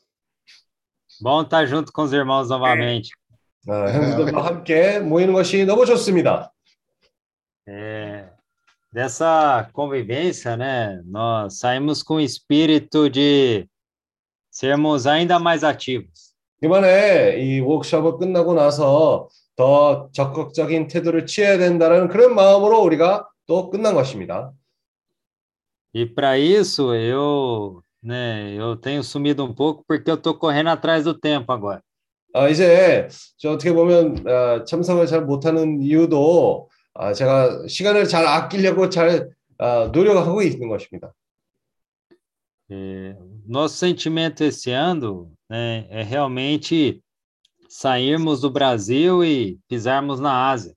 Bom estar junto com os irmãos novamente. 아, 형제들과 함께 모이는 것이 너무 좋습니다. É, dessa convivência, né, nós saímos com o espírito de sermos ainda mais ativos. 이번에 이 워크숍을 끝나고 나서 더 적극적인 태도를 취해야 된다는 그런 마음으로 우리가 또 끝난 것입니다. E para isso eu, né, eu tenho sumido um pouco porque eu estou correndo atrás do tempo agora. 아, 이제 저 어떻게 보면 아, 참석을 잘 못하는 이유도 아, 제가 시간을 잘 아끼려고 잘 아, 노력하고 있는 것입니다. É, nosso sentimento esse ano, né, é realmente sairmos do Brasil e pisarmos na Ásia.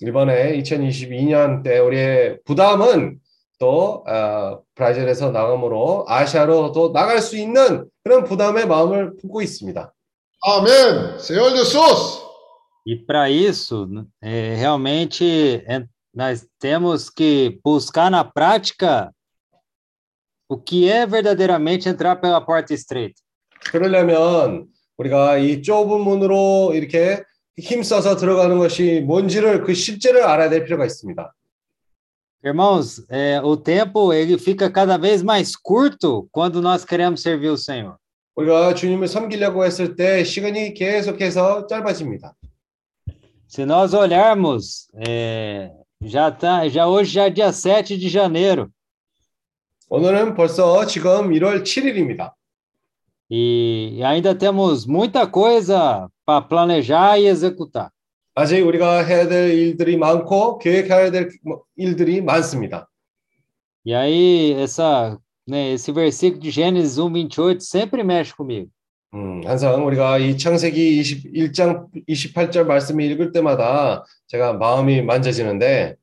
이번에 2022년 때 우리의 부담은 또 아, 브라질에서 나감으로 아시아로 또 나갈 수 있는 그런 부담의 마음을 품고 있습니다. 아멘. Senhor Jesus. E para isso, é, realmente é, nós temos que buscar na prática o que é verdadeiramente entrar pela porta estreita. 그러려면 우리가 이 좁은 문으로 이렇게 힘써서 들어가는 것이 뭔지를 그 실제를 알아야 될 필요가 있습니다. Irmãos, é, o tempo ele fica cada vez mais curto quando nós queremos servir o Senhor. 우리가 주님을 섬기려고 했을 때 시간이 계속해서 짧아집니다. Se nós olharmos, é, já tá, já hoje já é dia 7 de janeiro 오늘은 벌써 지금 1월 7일입니다. e ainda temos muita coisa para planejar e executar. 아직 우리가 해야 될 일들이 많고 계획해야 될 일들이 많습니다. E aí, essa, né, esse versículo de Gênesis 1, 28 sempre mexe comigo. 음, 항상 우리가 이 창세기 21장 28절 말씀을 읽을 때마다 제가 마음이 만져지는데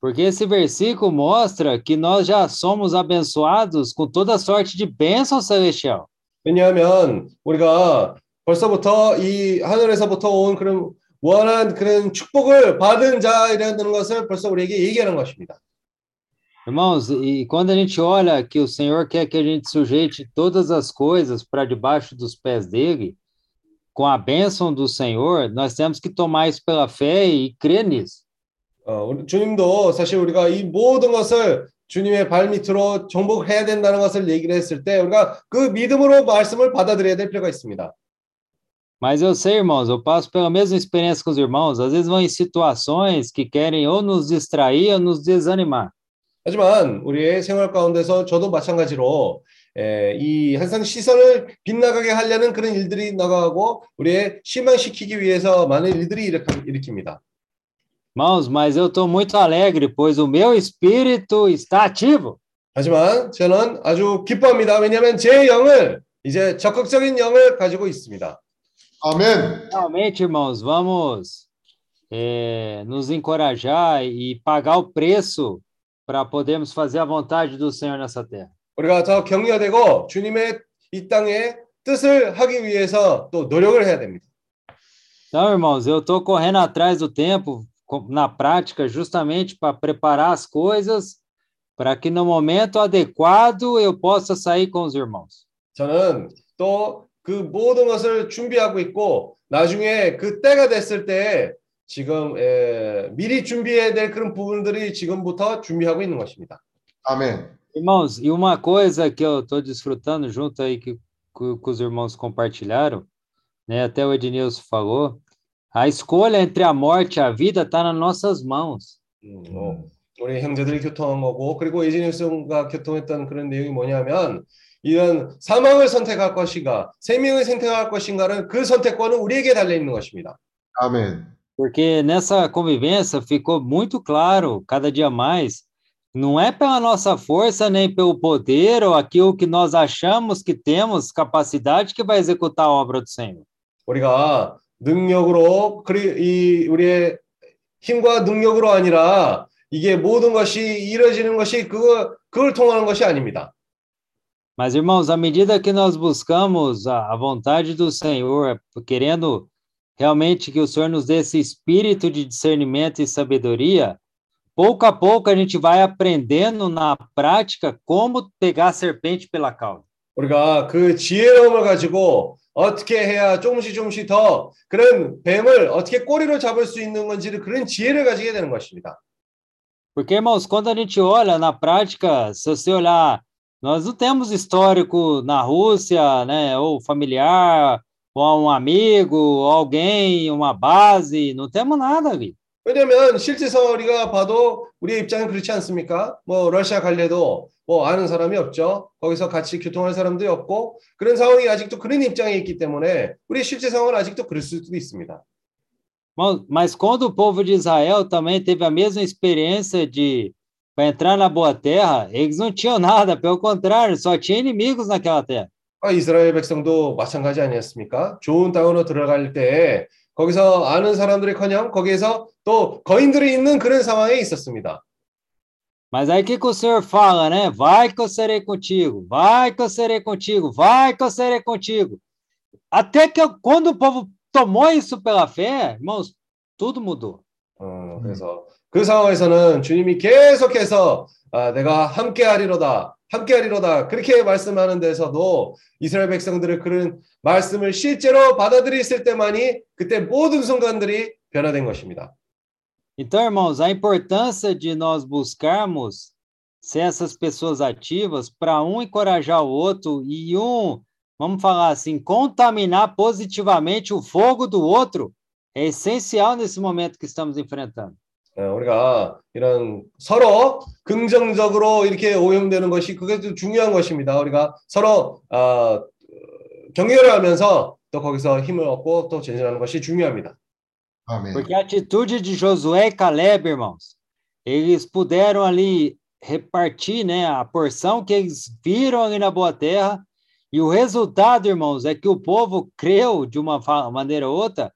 Porque esse versículo mostra que nós já somos abençoados com toda sorte de bênção celestial. 왜냐하면 우리가 벌써부터 이 하늘에서부터 온 그런 원한 그런 축복을 받은 자이라는 것을 벌써 우리에게 얘기하는 것입니다. Irmãos, e quando a gente olha que o Senhor quer que a gente sujeite todas as coisas para debaixo dos pés dele, com a bênção do Senhor, nós temos que tomar isso pela fé e crer nisso. 어, 주님도 사실 우리가 이 모든 것을 주님의 발 밑으로 정복해야 된다는 것을 얘기를 했을 때 우리가 그 믿음으로 말씀을 받아들여야 될 필요가 있습니다. Mas eu sei, irmãos, eu passo pela mesma experiência com os irmãos. Às vezes vão em situações que querem ou nos distrair ou nos desanimar. 하지만 우리의 생활 가운데서 저도 마찬가지로 에, 이 항상 시선을 빗나가게 하려는 그런 일들이 나가고 우리의 실망시키기 위해서 많은 일들이 일으킵니다. Irmãos, mas eu estou muito alegre, pois o meu espírito está ativo. 하지만 저는 아주 기뻐합니다. 왜냐하면 제 영을 이제 적극적인 영을 가지고 있습니다. Amém. Realmente, irmãos, vamos é, nos encorajar e pagar o preço para podermos fazer a vontade do Senhor nessa terra. 우리가 더 격려되고 주님의 이 땅에 뜻을 하기 위해서 또 노력을 해야 됩니다. Então, irmãos, eu estou correndo atrás do tempo co- na prática justamente para preparar as coisas para que no momento adequado eu possa sair com os irmãos. 저는 또 그 모든 것을 준비하고 있고 나중에 그 때가 됐을 때 지금 에, 미리 준비해야 될 그런 부분들이 지금부터 준비하고 있는 것입니다. Amém. Irmãos, e uma coisa que eu estou desfrutando junto aí que, que, que os irmãos compartilharam, né? Até o Ednilson falou, a escolha entre a morte e a vida está nas nossas mãos. 음, 어, 우리 형제들이 교통한 거고 그리고 이진일성과 교통했던 그런 내용이 뭐냐면 이런 사망을 선택할 것인가 생명을 선택할 것인가는 그 선택권은 우리에게 달려 있는 것입니다. Amém. Porque nessa convivência ficou muito claro, cada dia mais, não é pela nossa força nem pelo poder ou aquilo que nós achamos que temos capacidade que vai executar a obra do Senhor. 우리가 능력으로 그리 이 우리의 힘과 능력으로 아니라 이게 모든 것이 이루어지는 것이 그거 그걸 통하는 것이 아닙니다. Mas, irmãos, à medida que nós buscamos a, a vontade do Senhor, querendo realmente que o Senhor nos dê esse espírito de discernimento e sabedoria, pouco a pouco a gente vai aprendendo na prática como pegar a serpente pela cauda. 우리가 그 지혜로움을 가지고 어떻게 해야 조금씩 조금씩 더 그런 뱀을 어떻게 꼬리로 잡을 수 있는 건지를 그런 지혜를 가지게 되는 것입니다. Porque, irmãos, quando a gente olha na prática, se você olhar, nós não temos histórico na Rússia, né, ou familiar, ou um amigo, ou alguém, uma base, não temos nada ali. 왜냐하면 실제상 우리가 봐도 우리의 입장은 그렇지 않습니까? 뭐 러시아 갈래도 뭐 아는 사람이 없죠. 거기서 같이 교통할 사람도 없고 그런 상황이 아직도 그런 입장에 있기 때문에 우리 실제 상황은 아직도 그럴 수도 있습니다. Mas- Mas quando o povo de Israel também teve a mesma experiência de para entrar na boa terra, eles não tinham nada, pelo contrário, só tinha inimigos naquela terra. 아, 이스라엘 백성도 마찬가지 아니었습니까? 좋은 땅으로 들어갈 때 거기서 아는 사람들이커녕 거기에서 또 거인들이 있는 그런 상황에 있었습니다. Mas aí o que, que o Senhor fala, né? Vai que eu serei contigo, vai que eu serei contigo, vai que eu serei contigo. Até que eu- quando o povo tomou isso pela fé, irmãos, tudo mudou. 어, 그래서 그 상황에서는 주님이 계속해서 아, 내가 함께하리로다, 함께하리로다 그렇게 말씀하는 데서도 이스라엘 백성들의 그런 말씀을 실제로 받아들였을 때만이 그때 모든 순간들이 변화된 것입니다. Então, irmãos, a importância de nós buscarmos ser essas pessoas ativas para um encorajar o outro e um, vamos falar assim, contaminar positivamente o fogo do outro é essencial nesse momento que estamos enfrentando. 어, 우리가 이런 서로 긍정적으로 이렇게 오염되는 것이 그게 또 중요한 것입니다. 우리가 서로 어, 격려를 하면서 또 거기서 힘을 얻고 또 전진하는 것이 중요합니다. Amém. Porque a atitude de Josué e Caleb, irmãos, eles puderam ali repartir, né, a porção que eles viram ali na boa terra, e o resultado, irmãos, é que o povo creu de uma maneira ou outra,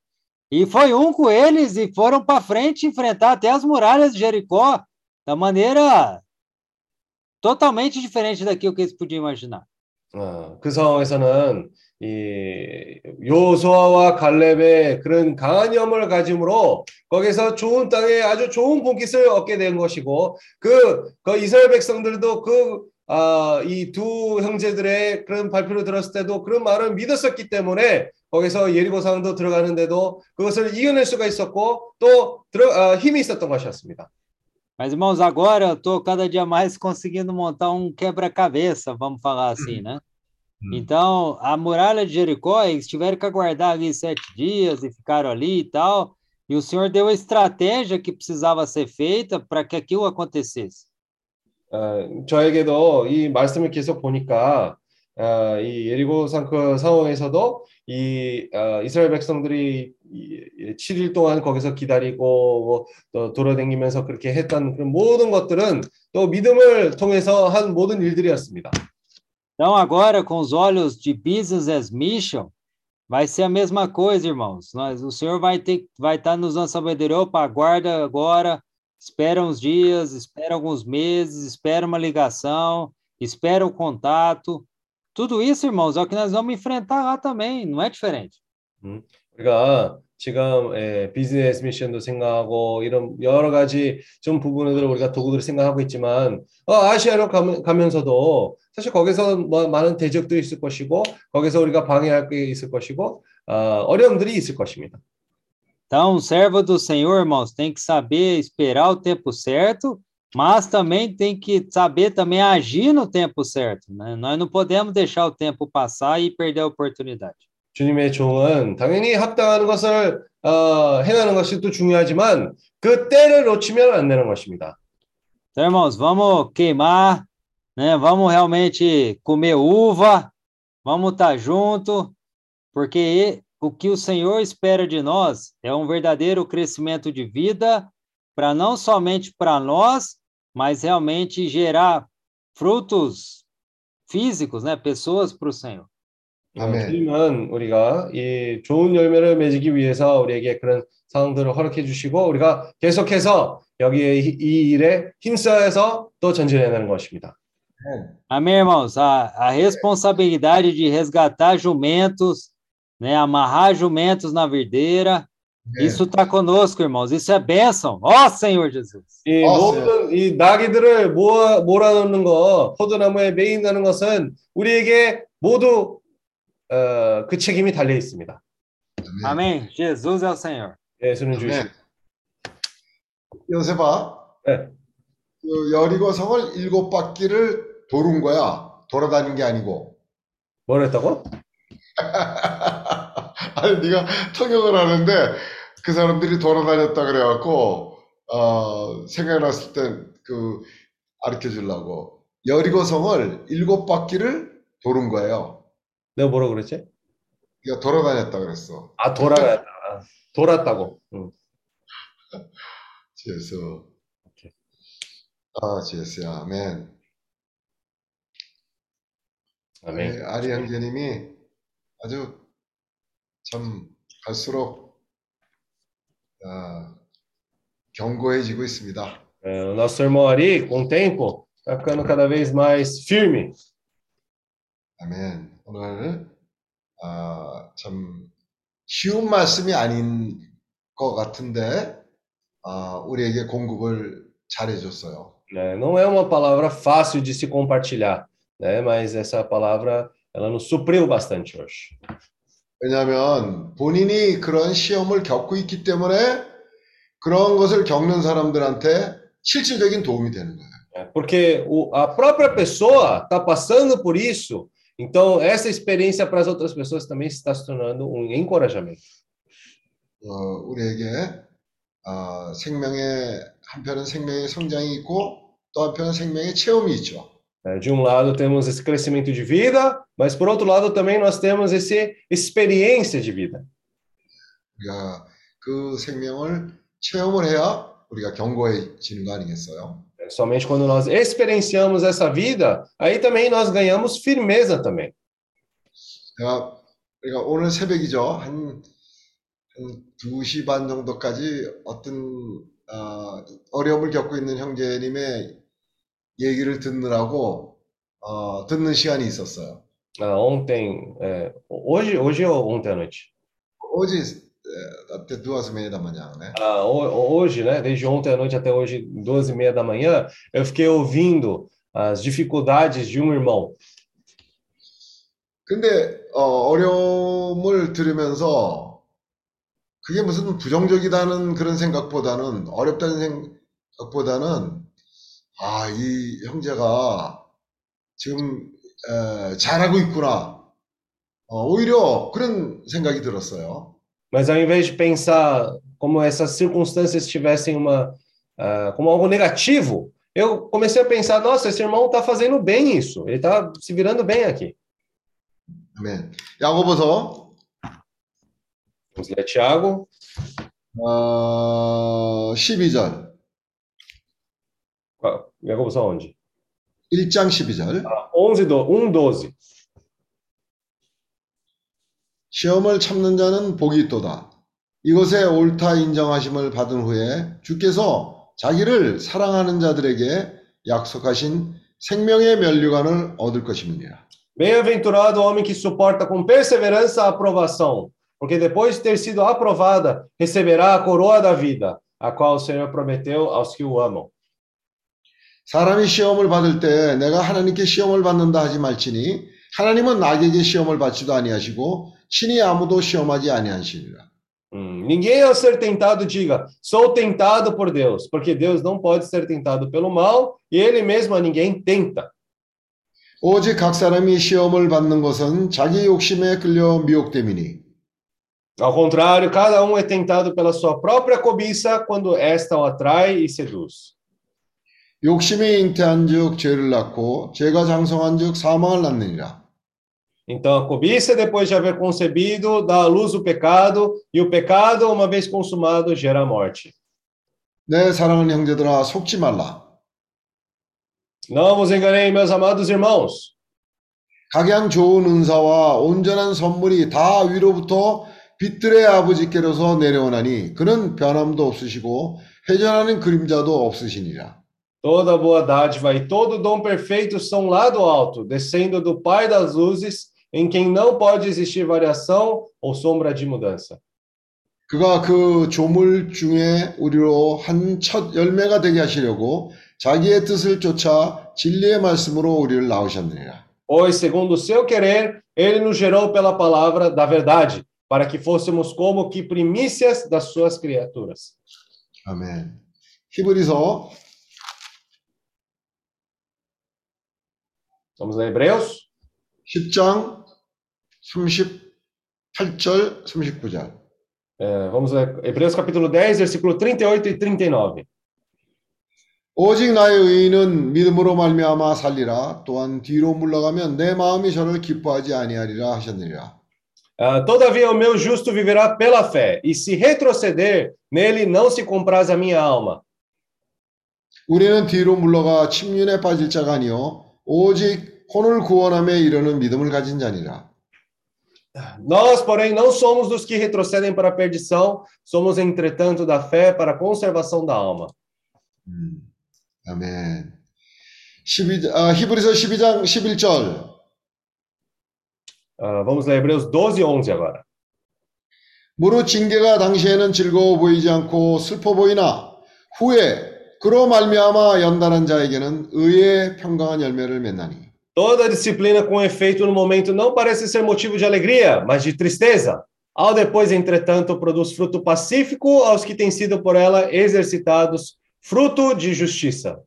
e foi um com eles e foram para frente enfrentar até as muralhas de Jericó da maneira totalmente diferente daquilo que eles podiam imaginar. 어, 그 상황에서는 이 요수아와 갈렙의 그런 강한 염을 가짐으로 거기서 좋은 땅에 아주 좋은 본깃을 얻게 된 것이고 그, 그 이스라엘 백성들도 그 아, 이 두 형제들의 그런 발표를 들었을 때도 그런 말을 믿었었기 때문에 거기서 예리고 상도 들어가는데도 그것을 이겨낼 수가 있었고 또 들어, 아, 힘이 있었던 것이었습니다. Mas, irmãos, agora eu estou cada dia mais conseguindo montar um quebra-cabeça, vamos falar assim, né? Hum. Então, a muralha de Jericó, eles tiveram que aguardar ali sete dias e ficaram ali e tal. E o Senhor deu a estratégia que precisava ser feita para que aquilo acontecesse. 어, 저에게도 이 말씀을 계속 보니까 어, 이 예리고산 그 상황에서도 이 어, 이스라엘 백성들이 이, 7일 동안 거기서 기다리고 뭐, 또 돌아다니면서 그렇게 했던 그런 모든 것들은 또 믿음을 통해서 한 모든 일들이었습니다. Então, agora, com os olhos de business as mission, vai ser a mesma coisa, irmãos. Nós, o Senhor vai ter, vai estar nos dando sabedoria, opa, aguarda agora, espera uns dias, espera alguns meses, espera uma ligação, espera o contato. Tudo isso, irmãos, é o que nós vamos enfrentar lá também, não é diferente. 우리가 지금 예, 비즈니스 미션도 생각하고 이런 여러 가지 좀 부분들을 우리가 도구들을 생각하고 있지만 어, 아시아로 가면, 가면 서도 사실 거기서 뭐 많은 대적도 있을 것이고 거기서 우리가 방해할 게 있을 것이고 어, 어려움들이 있을 것입니다. Então, servo do Senhor, irmãos, tem que saber esperar o tempo certo, mas também tem que saber também agir no tempo certo. Né? Nós não podemos deixar o tempo passar e perder a oportunidade. 주님의 종은 당연히 합당하는 것을 어, 행하는 것이 또 중요하지만 그 때를 놓치면 안 되는 것입니다. Então, irmãos, vamos queimar, né? Vamos realmente comer uva, vamos estar junto, porque o que o Senhor espera de nós é um verdadeiro crescimento de vida para não somente para nós, mas realmente gerar frutos físicos, né? Pessoas para o Senhor. 어, 아멘. 주님은 우리가 이 좋은 열매를 맺기 위해서 우리에게 그런 상황들을 허락해 주시고 우리가 계속해서 여기에 이, 이 일에 힘써서 또 전진해야 되는 것입니다. Amém, irmãos? A, a responsabilidade de resgatar jumentos, né? Amarrar jumentos na videira, isso está conosco, irmãos. Isso é bênção. Ó Senhor Jesus. 이 아, 모든 이 나귀들을 모아 몰아넣는 거, 포도나무에 매인다는 것은 우리에게 모두 어, 그 책임이 달려 있습니다. Amém. Jesus é o Senhor. 예수는 주신. 아멘. 요셉아, 네. 그 여리고 성을 일곱 바퀴를 도는 거야. 돌아다닌 게 아니고. 뭘 했다고? 아니 네가 통역을 하는데 그 사람들이 돌아다녔다 그래갖고 어, 생각났을 때그 가르쳐 주려고 여리고 성을 일곱 바퀴를 도는 거예요. 내가 뭐라 그랬지? 그러니까 돌아다녔다 그랬어. 아 돌아갔다. 아, 돌았다고. 응. 오케이. 아 지에스야 아멘. 아멘. 네, 아리 형제님이 아주 참 갈수록 아, 견고해지고 있습니다. É, o nosso irmão Ari, com o tempo, está ficando cada vez mais firme. 아멘. 오늘 아, 참 쉬운 말씀이 아닌 것 같은데 아, 우리에게 공급을 잘해줬어요. né? Não é uma palavra fácil de se compartilhar, né? Mas essa palavra, ela nos supriu bastante hoje. 왜냐하면 본인이 그런 시험을 겪고 있기 때문에 그런 것을 겪는 사람들한테 실질적인 도움이 되는 거예요. Porque o, a própria pessoa está passando por isso, então essa experiência para as outras pessoas também está se tornando um encorajamento. 어, 우리에게 아, 생명의 한편은 생명의 성장이 있고 또 한편은 생명의 체험이 있죠. De um lado temos esse crescimento de vida, mas por outro lado também nós temos esse experiência de vida. 우리가 그 생명을 체험을 해야 우리가 견고해지는 거 아니겠어요? Somente quando nós experienciamos essa vida, aí também nós ganhamos firmeza também. 제가 그러니까 오늘 새벽이죠. 한, 한 2시 반 정도까지 어떤 어, 어려움을 겪고 있는 형제님의 얘기를 듣느라고 어, 듣는 시간이 있었어요. Ah, ontem, é, hoje, hoje ou ontem à noite? 어제 에, até duas e meia da manhã, né? Ah, ho- hoje, né? Desde ontem à noite até hoje, duas e meia da manhã, eu fiquei ouvindo as dificuldades de um irmão. 근데 어, 어려움을 들으면서 그게 무슨 부정적이다는 그런 생각보다는 어렵다는 생각보다는 아, 이 형제가 지금 에, 잘하고 있구나. 어, 오히려 그런 생각이 들었어요. Mas ao invés de pensar como essas circunstâncias tivessem uma ah, como algo negativo, eu comecei a pensar, nossa, esse irmão está fazendo bem isso, ele está se virando bem aqui. 아멘. 야고보서 Vamos ler Tiago, 어, 12절, ah, Yagobo서 onde? 1장 12절. Ah, 11, do, 1, 12. 시험을 참는 자는 복이 있도다. 이것에 옳다 인정하심을 받은 후에 주께서 자기를 사랑하는 자들에게 약속하신 생명의 면류관을 얻을 것임이니라. Bem-aventurado o homem que suporta com perseverança a aprovação, porque depois de ter sido aprovada, receberá a coroa da vida, a qual o Senhor prometeu aos que o amam. 사람이 시험을 받을 때 내가 하나님께 시험을 받는다 하지 말지니 하나님은 나에게 시험을 받지도 아니하시고 친히 아무도 시험하지 아니하시니라. Hum, ninguém ao ser tentado diga, sou tentado por Deus, porque Deus não pode ser tentado pelo mal e ele mesmo a ninguém tenta. 오직 각 사람이 시험을 받는 것은 자기 욕심에 끌려 미혹됨이니 Ao contrário, cada um é tentado pela sua própria cobiça quando esta o atrai e seduz. 욕심이 잉태한즉 죄를 낳고 죄가 장성한즉 사망을 낳느니라. Então, a cobiça, depois de haver concebido, dá à luz o pecado, e o pecado, uma vez consumado, gera a morte. 내 사랑하는 형제들아 속지 말라. Não vos enganei, meus amados irmãos. 각양 좋은 은사와 온전한 선물이 다 위로부터 빛들의 아버지께로서 내려오나니 그는 변함도 없으시고 회전하는 그림자도 없으시니라. Toda boa dádiva e todo dom perfeito são lá do alto, descendo do Pai das luzes, em quem não pode existir variação ou sombra de mudança. 그가 그 조물 중에 우리로 한 첫 열매가 되게 하시려고 자기의 뜻을 쫓아 진리의 말씀으로 우리를 낳으셨느니라. Pois, segundo o seu querer, ele nos gerou pela palavra da verdade, para que fôssemos como que primícias das suas criaturas. 아멘. 히브리서 Vamos ler Hebreus? 10장 38절 39절. É, vamos ler Hebreus capítulo 10, versículo 38 e 39. 오직 나의 의인은 믿음으로 말미암아 살리라. 또한 뒤로 물러가면 내 마음이 저를 기뻐하지 아니하리라 하셨느니라. Ah, Todavia o meu justo viverá pela fé, e se retroceder, nele não se compraz a minha alma. 우리는 뒤로 물러가 침륜에 빠질 자가 아니요 오직 혼을 구원함에 이르는 믿음을 가진 자니라. Nós, porém, não somos dos que retrocedem para a perdição, somos, entretanto, da fé para a conservação da alma. 음, 아멘. 12, 아, 히브리서 12장 11절. Ah, vamos ler Hebreus 12, 11 agora. 무릇 징계가 당시에는 즐거워 보이지 않고 슬퍼 보이나 후에 그로 말미암아 연단한 자에게는 의의 평강한 열매를 맺나니. Toda disciplina com efeito no momento não parece ser motivo de alegria, mas de tristeza. Ao depois, entretanto, produz fruto pacífico aos que têm sido por ela exercitados, fruto de justiça.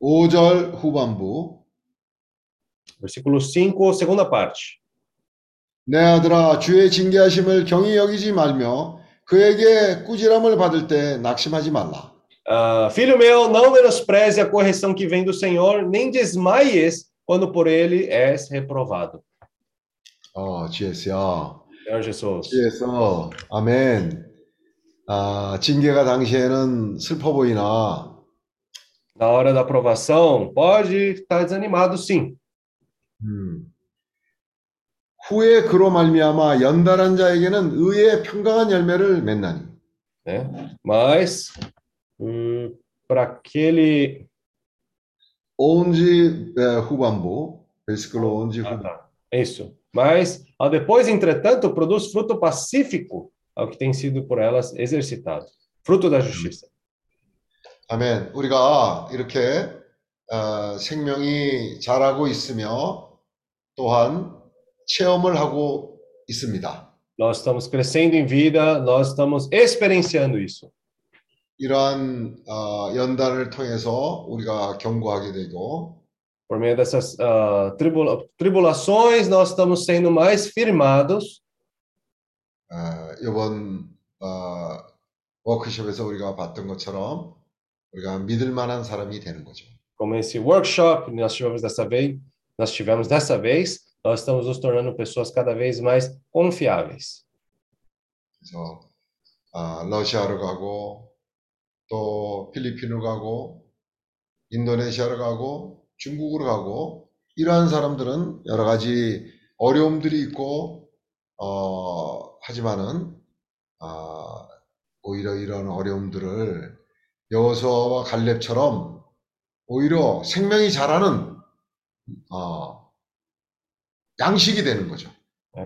5절 후반부. Versículo 5, segunda parte. 내 아들아 주의 징계하심을 경히 여기지 말며 그에게 꾸지람을 받을 때 낙심하지 말라. Ah, filho meu, não menospreze a correção que vem do Senhor, nem desmaies quando por ele és reprovado. 어, GS야. Senhor Jesus. GS. 아멘. 아, 징계가 당시에는 슬퍼 보이나 Na hora da aprovação, pode estar desanimado, sim. 음. 후에 그로 말미암아 연달한 자에게는 의의 평강한 열매를 맺나니. né? Mas, hum, para aquele. 11 에, 후반부. 베스클로 11 Ah, 후반부. tá. Isso. Mas, ao depois, entretanto, produz fruto pacífico ao que tem sido por elas exercitado. Fruto da justiça. 아멘. 우리가 이렇게 어, 생명이 자라고 있으며 또한 체험을 하고 있습니다. Nós estamos crescendo em vida, nós estamos experienciando isso. 이러한 어, 연단을 통해서 우리가 경고하게 되고 Por por meio dessas ah, tribula- tribulações, nós estamos sendo mais firmados. 아, 이번 어, 워크숍에서 우리가 봤던 것처럼 우리가 믿을 만한 사람이 되는 거죠. Como esse workshop que nós tivemos dessa vez, nós tivemos dessa vez, nós estamos nos tornando pessoas cada vez mais confiáveis. 그래서 아, 러시아로 가고 또 필리핀으로 가고 인도네시아로 가고 중국으로 가고 이러한 사람들은 여러 가지 어려움들이 있고 어, 하지만은 아, 오히려 이런 어려움들을 여호수아와 갈렙처럼 오히려 생명이 자라는 어, 양식이 되는 거죠.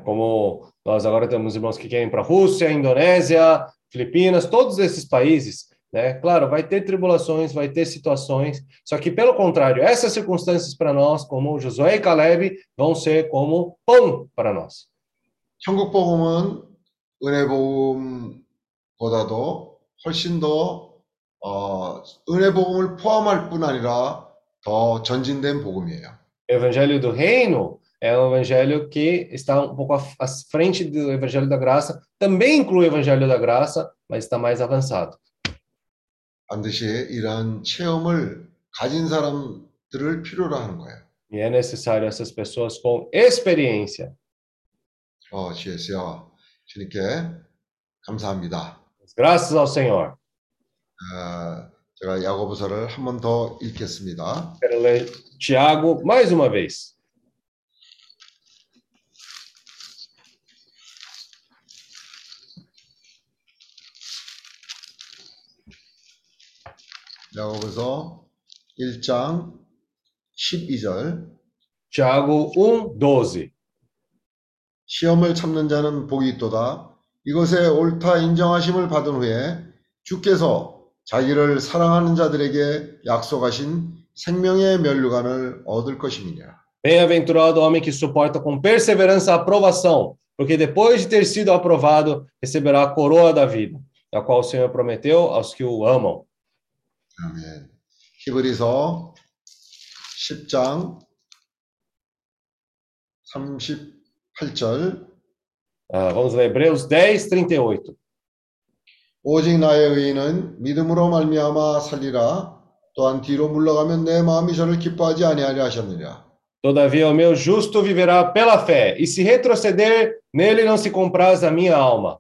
Como nós agora temos irmãos que querem para Rússia, Indonésia, Filipinas, todos esses países, né? Claro, vai ter tribulações, vai ter situações, só que pelo contrário, essas circunstâncias para nós, como Josué e Caleb, vão ser como pão para nós. 천국 복음은 은혜 복음보다도 훨씬 더 어, 은혜 복음을 포함할 뿐 아니라 더 전진된 복음이에요. O evangelho do reino é um evangelho que está um pouco à à frente do evangelho da graça, também inclui o evangelho da graça, mas está mais avançado. 반드시 이러한 체험을 가진 사람들을 필요로 하는 거예요. E é necessário essas pessoas com experiência. 어, 주예수여, 주님께 감사합니다. Graças ao Senhor. 어, 제가 야고보서를 한 번 더 읽겠습니다. Quero ler Tiago mais uma vez. 야고보서 1장 12절 Tiago 1, 12. 시험을 참는 자는 복이 있도다. 이것에 옳다 인정하심을 받은 후에 주께서 자기를 사랑하는 자들에게 약속하신 생명의 면류관을 얻을 것임이니라. Bem-aventurado o homem que suporta com perseverança a aprovação, porque depois de ter sido aprovado, receberá a coroa da vida, a qual o Senhor prometeu aos que o amam. 아멘. 히브리서 10장 38절 Ah, vamos ler Hebreus 10, 38. 오직 나의 의인은 믿음으로 말미암아 살리라. 또한 뒤로 물러가면 내 마음이 저를 기뻐하지 아니하려 하셨느냐. Todavia o meu justo viverá pela fé, e se retroceder, nele não se compraz a minha alma.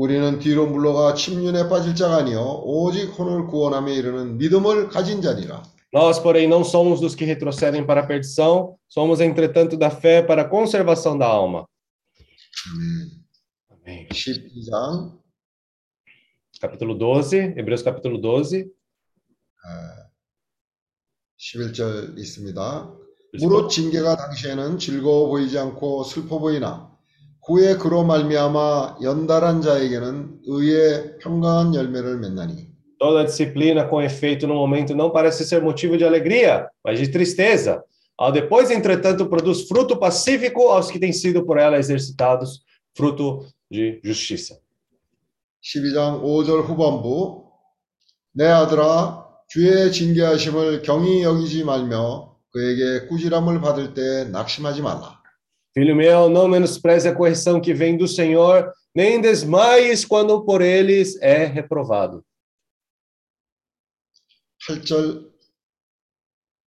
우리는 뒤로 물러가 침륜에 빠질 자가 아니요 오직 혼을 구원함에 이르는 믿음을 가진 자니라. Nós, porém, não somos dos que retrocedem para a perdição, somos, entretanto, da fé para a conservação da alma. 아멘. Amém. 12장 Capítulo 12, Hebreus capítulo 12. 11절 있습니다. 무릇 징계가 당시에는 즐거워 보이지 않고 슬퍼 보이나 후에 그로 말미암아 연달한 자에게는 의의 평강한 열매를 맺나니 Toda disciplina com efeito no momento não parece ser motivo de alegria, mas de tristeza. Ao depois, entretanto, produz fruto pacífico aos que têm sido por ela exercitados, fruto de justiça. 12장 5절 후반부 내 아들아 주의 징계하심을 경히 여기지 말며 그에게 꾸지람을 받을 때 낙심하지 말라. Filho meu, não menospreze a correção que vem do Senhor, nem desmaies quando por eles é reprovado. 8절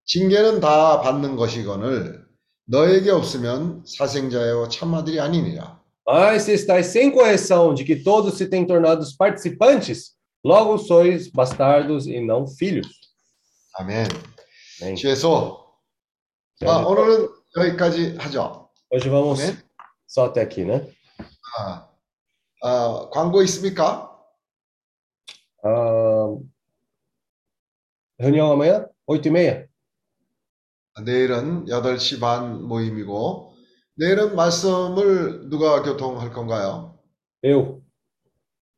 징계는 다 받는 것이거늘 너에게 없으면 사생자요 참아들이 아니니라. Mas se estáis sem correção de que todos se têm tornado participantes, logo sois bastardos e não filhos. 아멘. Amém. 주에서 아, 오늘은 여기까지 하죠. Hoje vamos Amém. só até aqui, né? 아, 아, 광고 있습니까? Ah, reunião amanhã, 8h30. 내일은 8시 반 모임이고 내일은 말씀을 누가 교통할 건가요? Eu,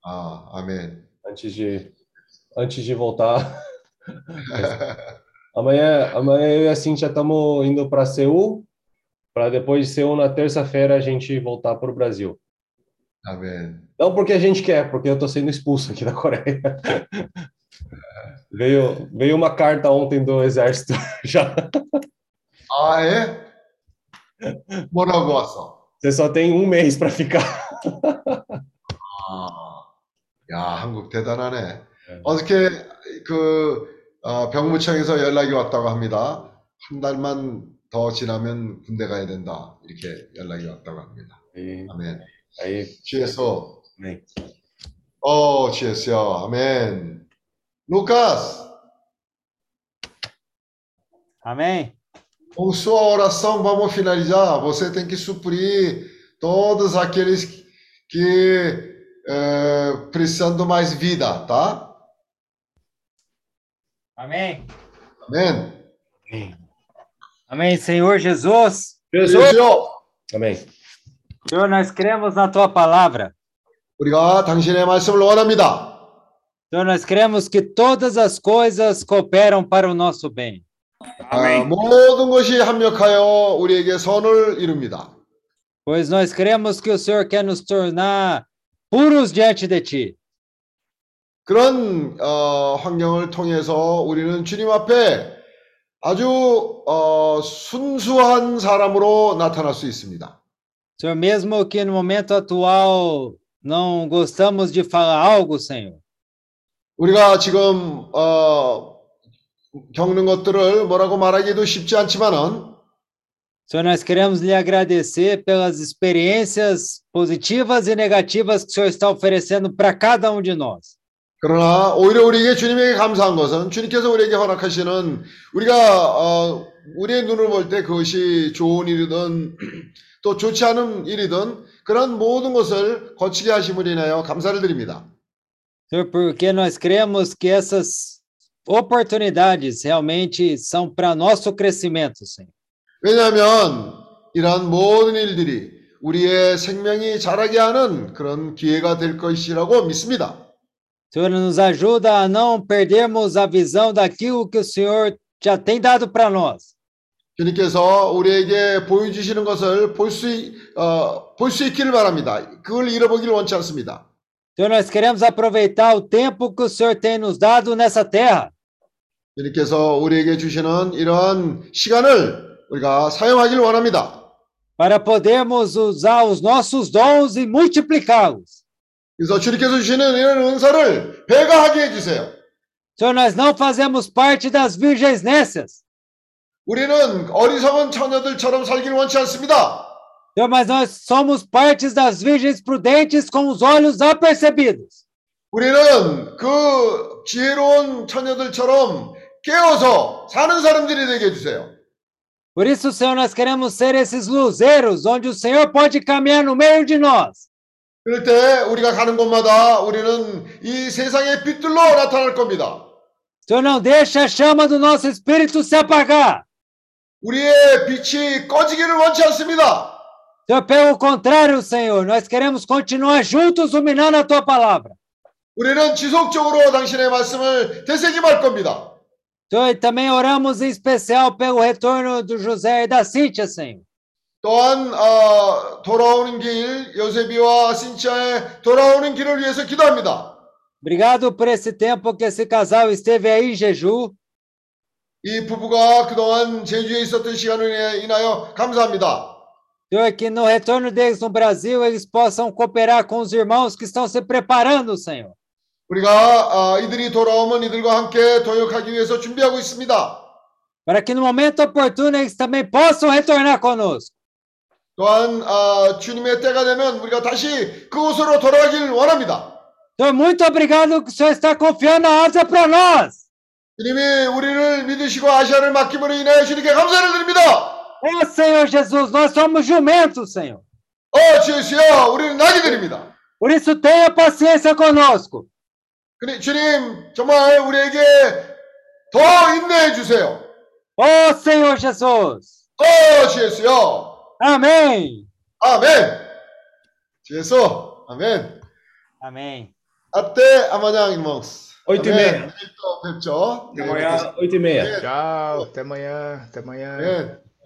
아, 아멘. antes de, antes de voltar. amanhã, amanhã eu e a Cintia estamos indo para Seul, para depois de Seul, na terça-feira, a gente voltar para o Brasil. 아멘. Não porque a gente quer, porque eu estou sendo expulso aqui da Coreia. Veio, veio uma carta ontem do exército já. 아, 예? 뭐라고 왔어? Você só tem um mês para ficar. 아, 야, 한국 대단하네. 어저께 그 어, 병무청에서 연락이 왔다고 합니다. 한 달만 더 지나면 군대 가야 된다. 이렇게 연락이 왔다고 합니다. Aí, 아멘. aí, 주에서 amém. 어, 주에서요. 아멘. 루카스, Amém? com sua oração vamos finalizar. Você tem que suprir todos aqueles que eh, precisam mais vida, tá? Amém? 아멘. Amém, Senhor Jesus. 주여, Amém. Senhor, nós cremos na tua palavra. 우리가 당신의 말씀을 원합니다. Senhor, nós cremos que todas as coisas cooperam para o nosso bem. 아, 모든 것이 합력하여 우리에게 선을 이룹니다. Pois nós cremos que o Senhor quer nos tornar puros diante de ti. 그런 어, 환경을 통해서 우리는 주님 앞에 아주 어, 순수한 사람으로 나타날 수 있습니다. Senhor, mesmo que no momento atual não gostamos de falar algo, Senhor. 우리가 지금 어, 겪는 것들을 뭐라고 말하기도 쉽지 않지만은 Senhor, nós queremos lhe agradecer pelas experiências positivas e negativas que o Senhor está oferecendo para cada um de nós. 그러나 오히려 우리에게 주님에게 감사한 것은 주님께서 우리에게 허락하시는 우리가 어, 우리의 눈을 볼 때 그것이 좋은 일이든 또 좋지 않은 일이든 그런 모든 것을 거치게 하심을 인하여 감사를 드립니다. Porque nós cremos que essas oportunidades realmente são para nosso crescimento, Senhor. 왜냐하면 이러한 모든 일들이 우리의 생명이 자라게 하는 그런 기회가 될 것이라고 믿습니다. Senhor, nos ajuda a não perdermos a visão daquilo que o Senhor já tem dado para nós. 주님께서 우리에게 보여주시는 것을 볼 수, 어, 볼 수 있기를 바랍니다. 그걸 잃어보기를 원치 않습니다. Senhor, nós queremos aproveitar o tempo que o Senhor tem nos dado nessa terra. 주님께서 우리에게 주시는 이러한 시간을 우리가 사용하기를 원합니다. para podermos usar os nossos dons e multiplicá-los. 그래서 주님께서 주시는 이런 은사를 배가하게 해주세요. Senhor, nós não fazemos parte das virgens nécias. 우리는 어리석은 처녀들처럼 살기를 원치 않습니다. Senhor, mas nós somos partes das virgens prudentes com os olhos apercebidos. 우리는 그 지혜로운 처녀들처럼 깨어서 사는 사람들이 되게 해주세요. Por isso, Senhor, nós queremos ser esses luzeiros onde o Senhor pode caminhar no meio de nós. 그럴 때 우리가 가는 곳마다 우리는 이 세상의 빛들로 나타날 겁니다. Senhor, não deixa a chama do nosso espírito se apagar. 우리의 빛이 꺼지기를 원치 않습니다. Senhor, pelo contrário, Senhor, nós queremos continuar juntos ruminando a tua palavra. 우리는 지속적으로 당신의 말씀을 되새김할 겁니다. Senhor, e também oramos em especial pelo retorno do José e da Cíntia, Senhor. 또한 어, 돌아오는 길 요세비와 신치아의 돌아오는 길을 위해서 기도합니다. Obrigado por esse tempo que esse casal esteve aí em Jeju. 이 부부가 그동안 제주에 있었던 시간을 인해- 인하여 감사합니다. Senhor, que no retorno deles no Brasil eles possam cooperar com os irmãos que estão se preparando, Senhor. 우리가 아, 이들이 돌아오면 이들과 함께 동역하기 위해서 준비하고 있습니다. Para que no momento oportuno eles também possam retornar conosco. 또한 아, 주님의 때가 되면 우리가 다시 그곳으로 돌아가기를 원합니다. Senhor, muito obrigado que o Senhor está confiando a asa para nós. 주님이 우리를 믿으시고 아시아를 맡김으로 인하여 주님께 감사를 드립니다. Ó Senhor Jesus, nós somos jumentos, Senhor. 어, 주여, 우리는 나귀들입니다. Por isso tenha paciência conosco. 그래, 주님, 정말 우리에게 더 인내해 주세요. Ó Senhor Jesus. 어, 주여, Amém. Amém. Jesus. Amém. Amém. Até amanhã, irmãos. Oito e meia. Amanhã, oito e meia. Tchau. Até amanhã. Até amanhã. Amém.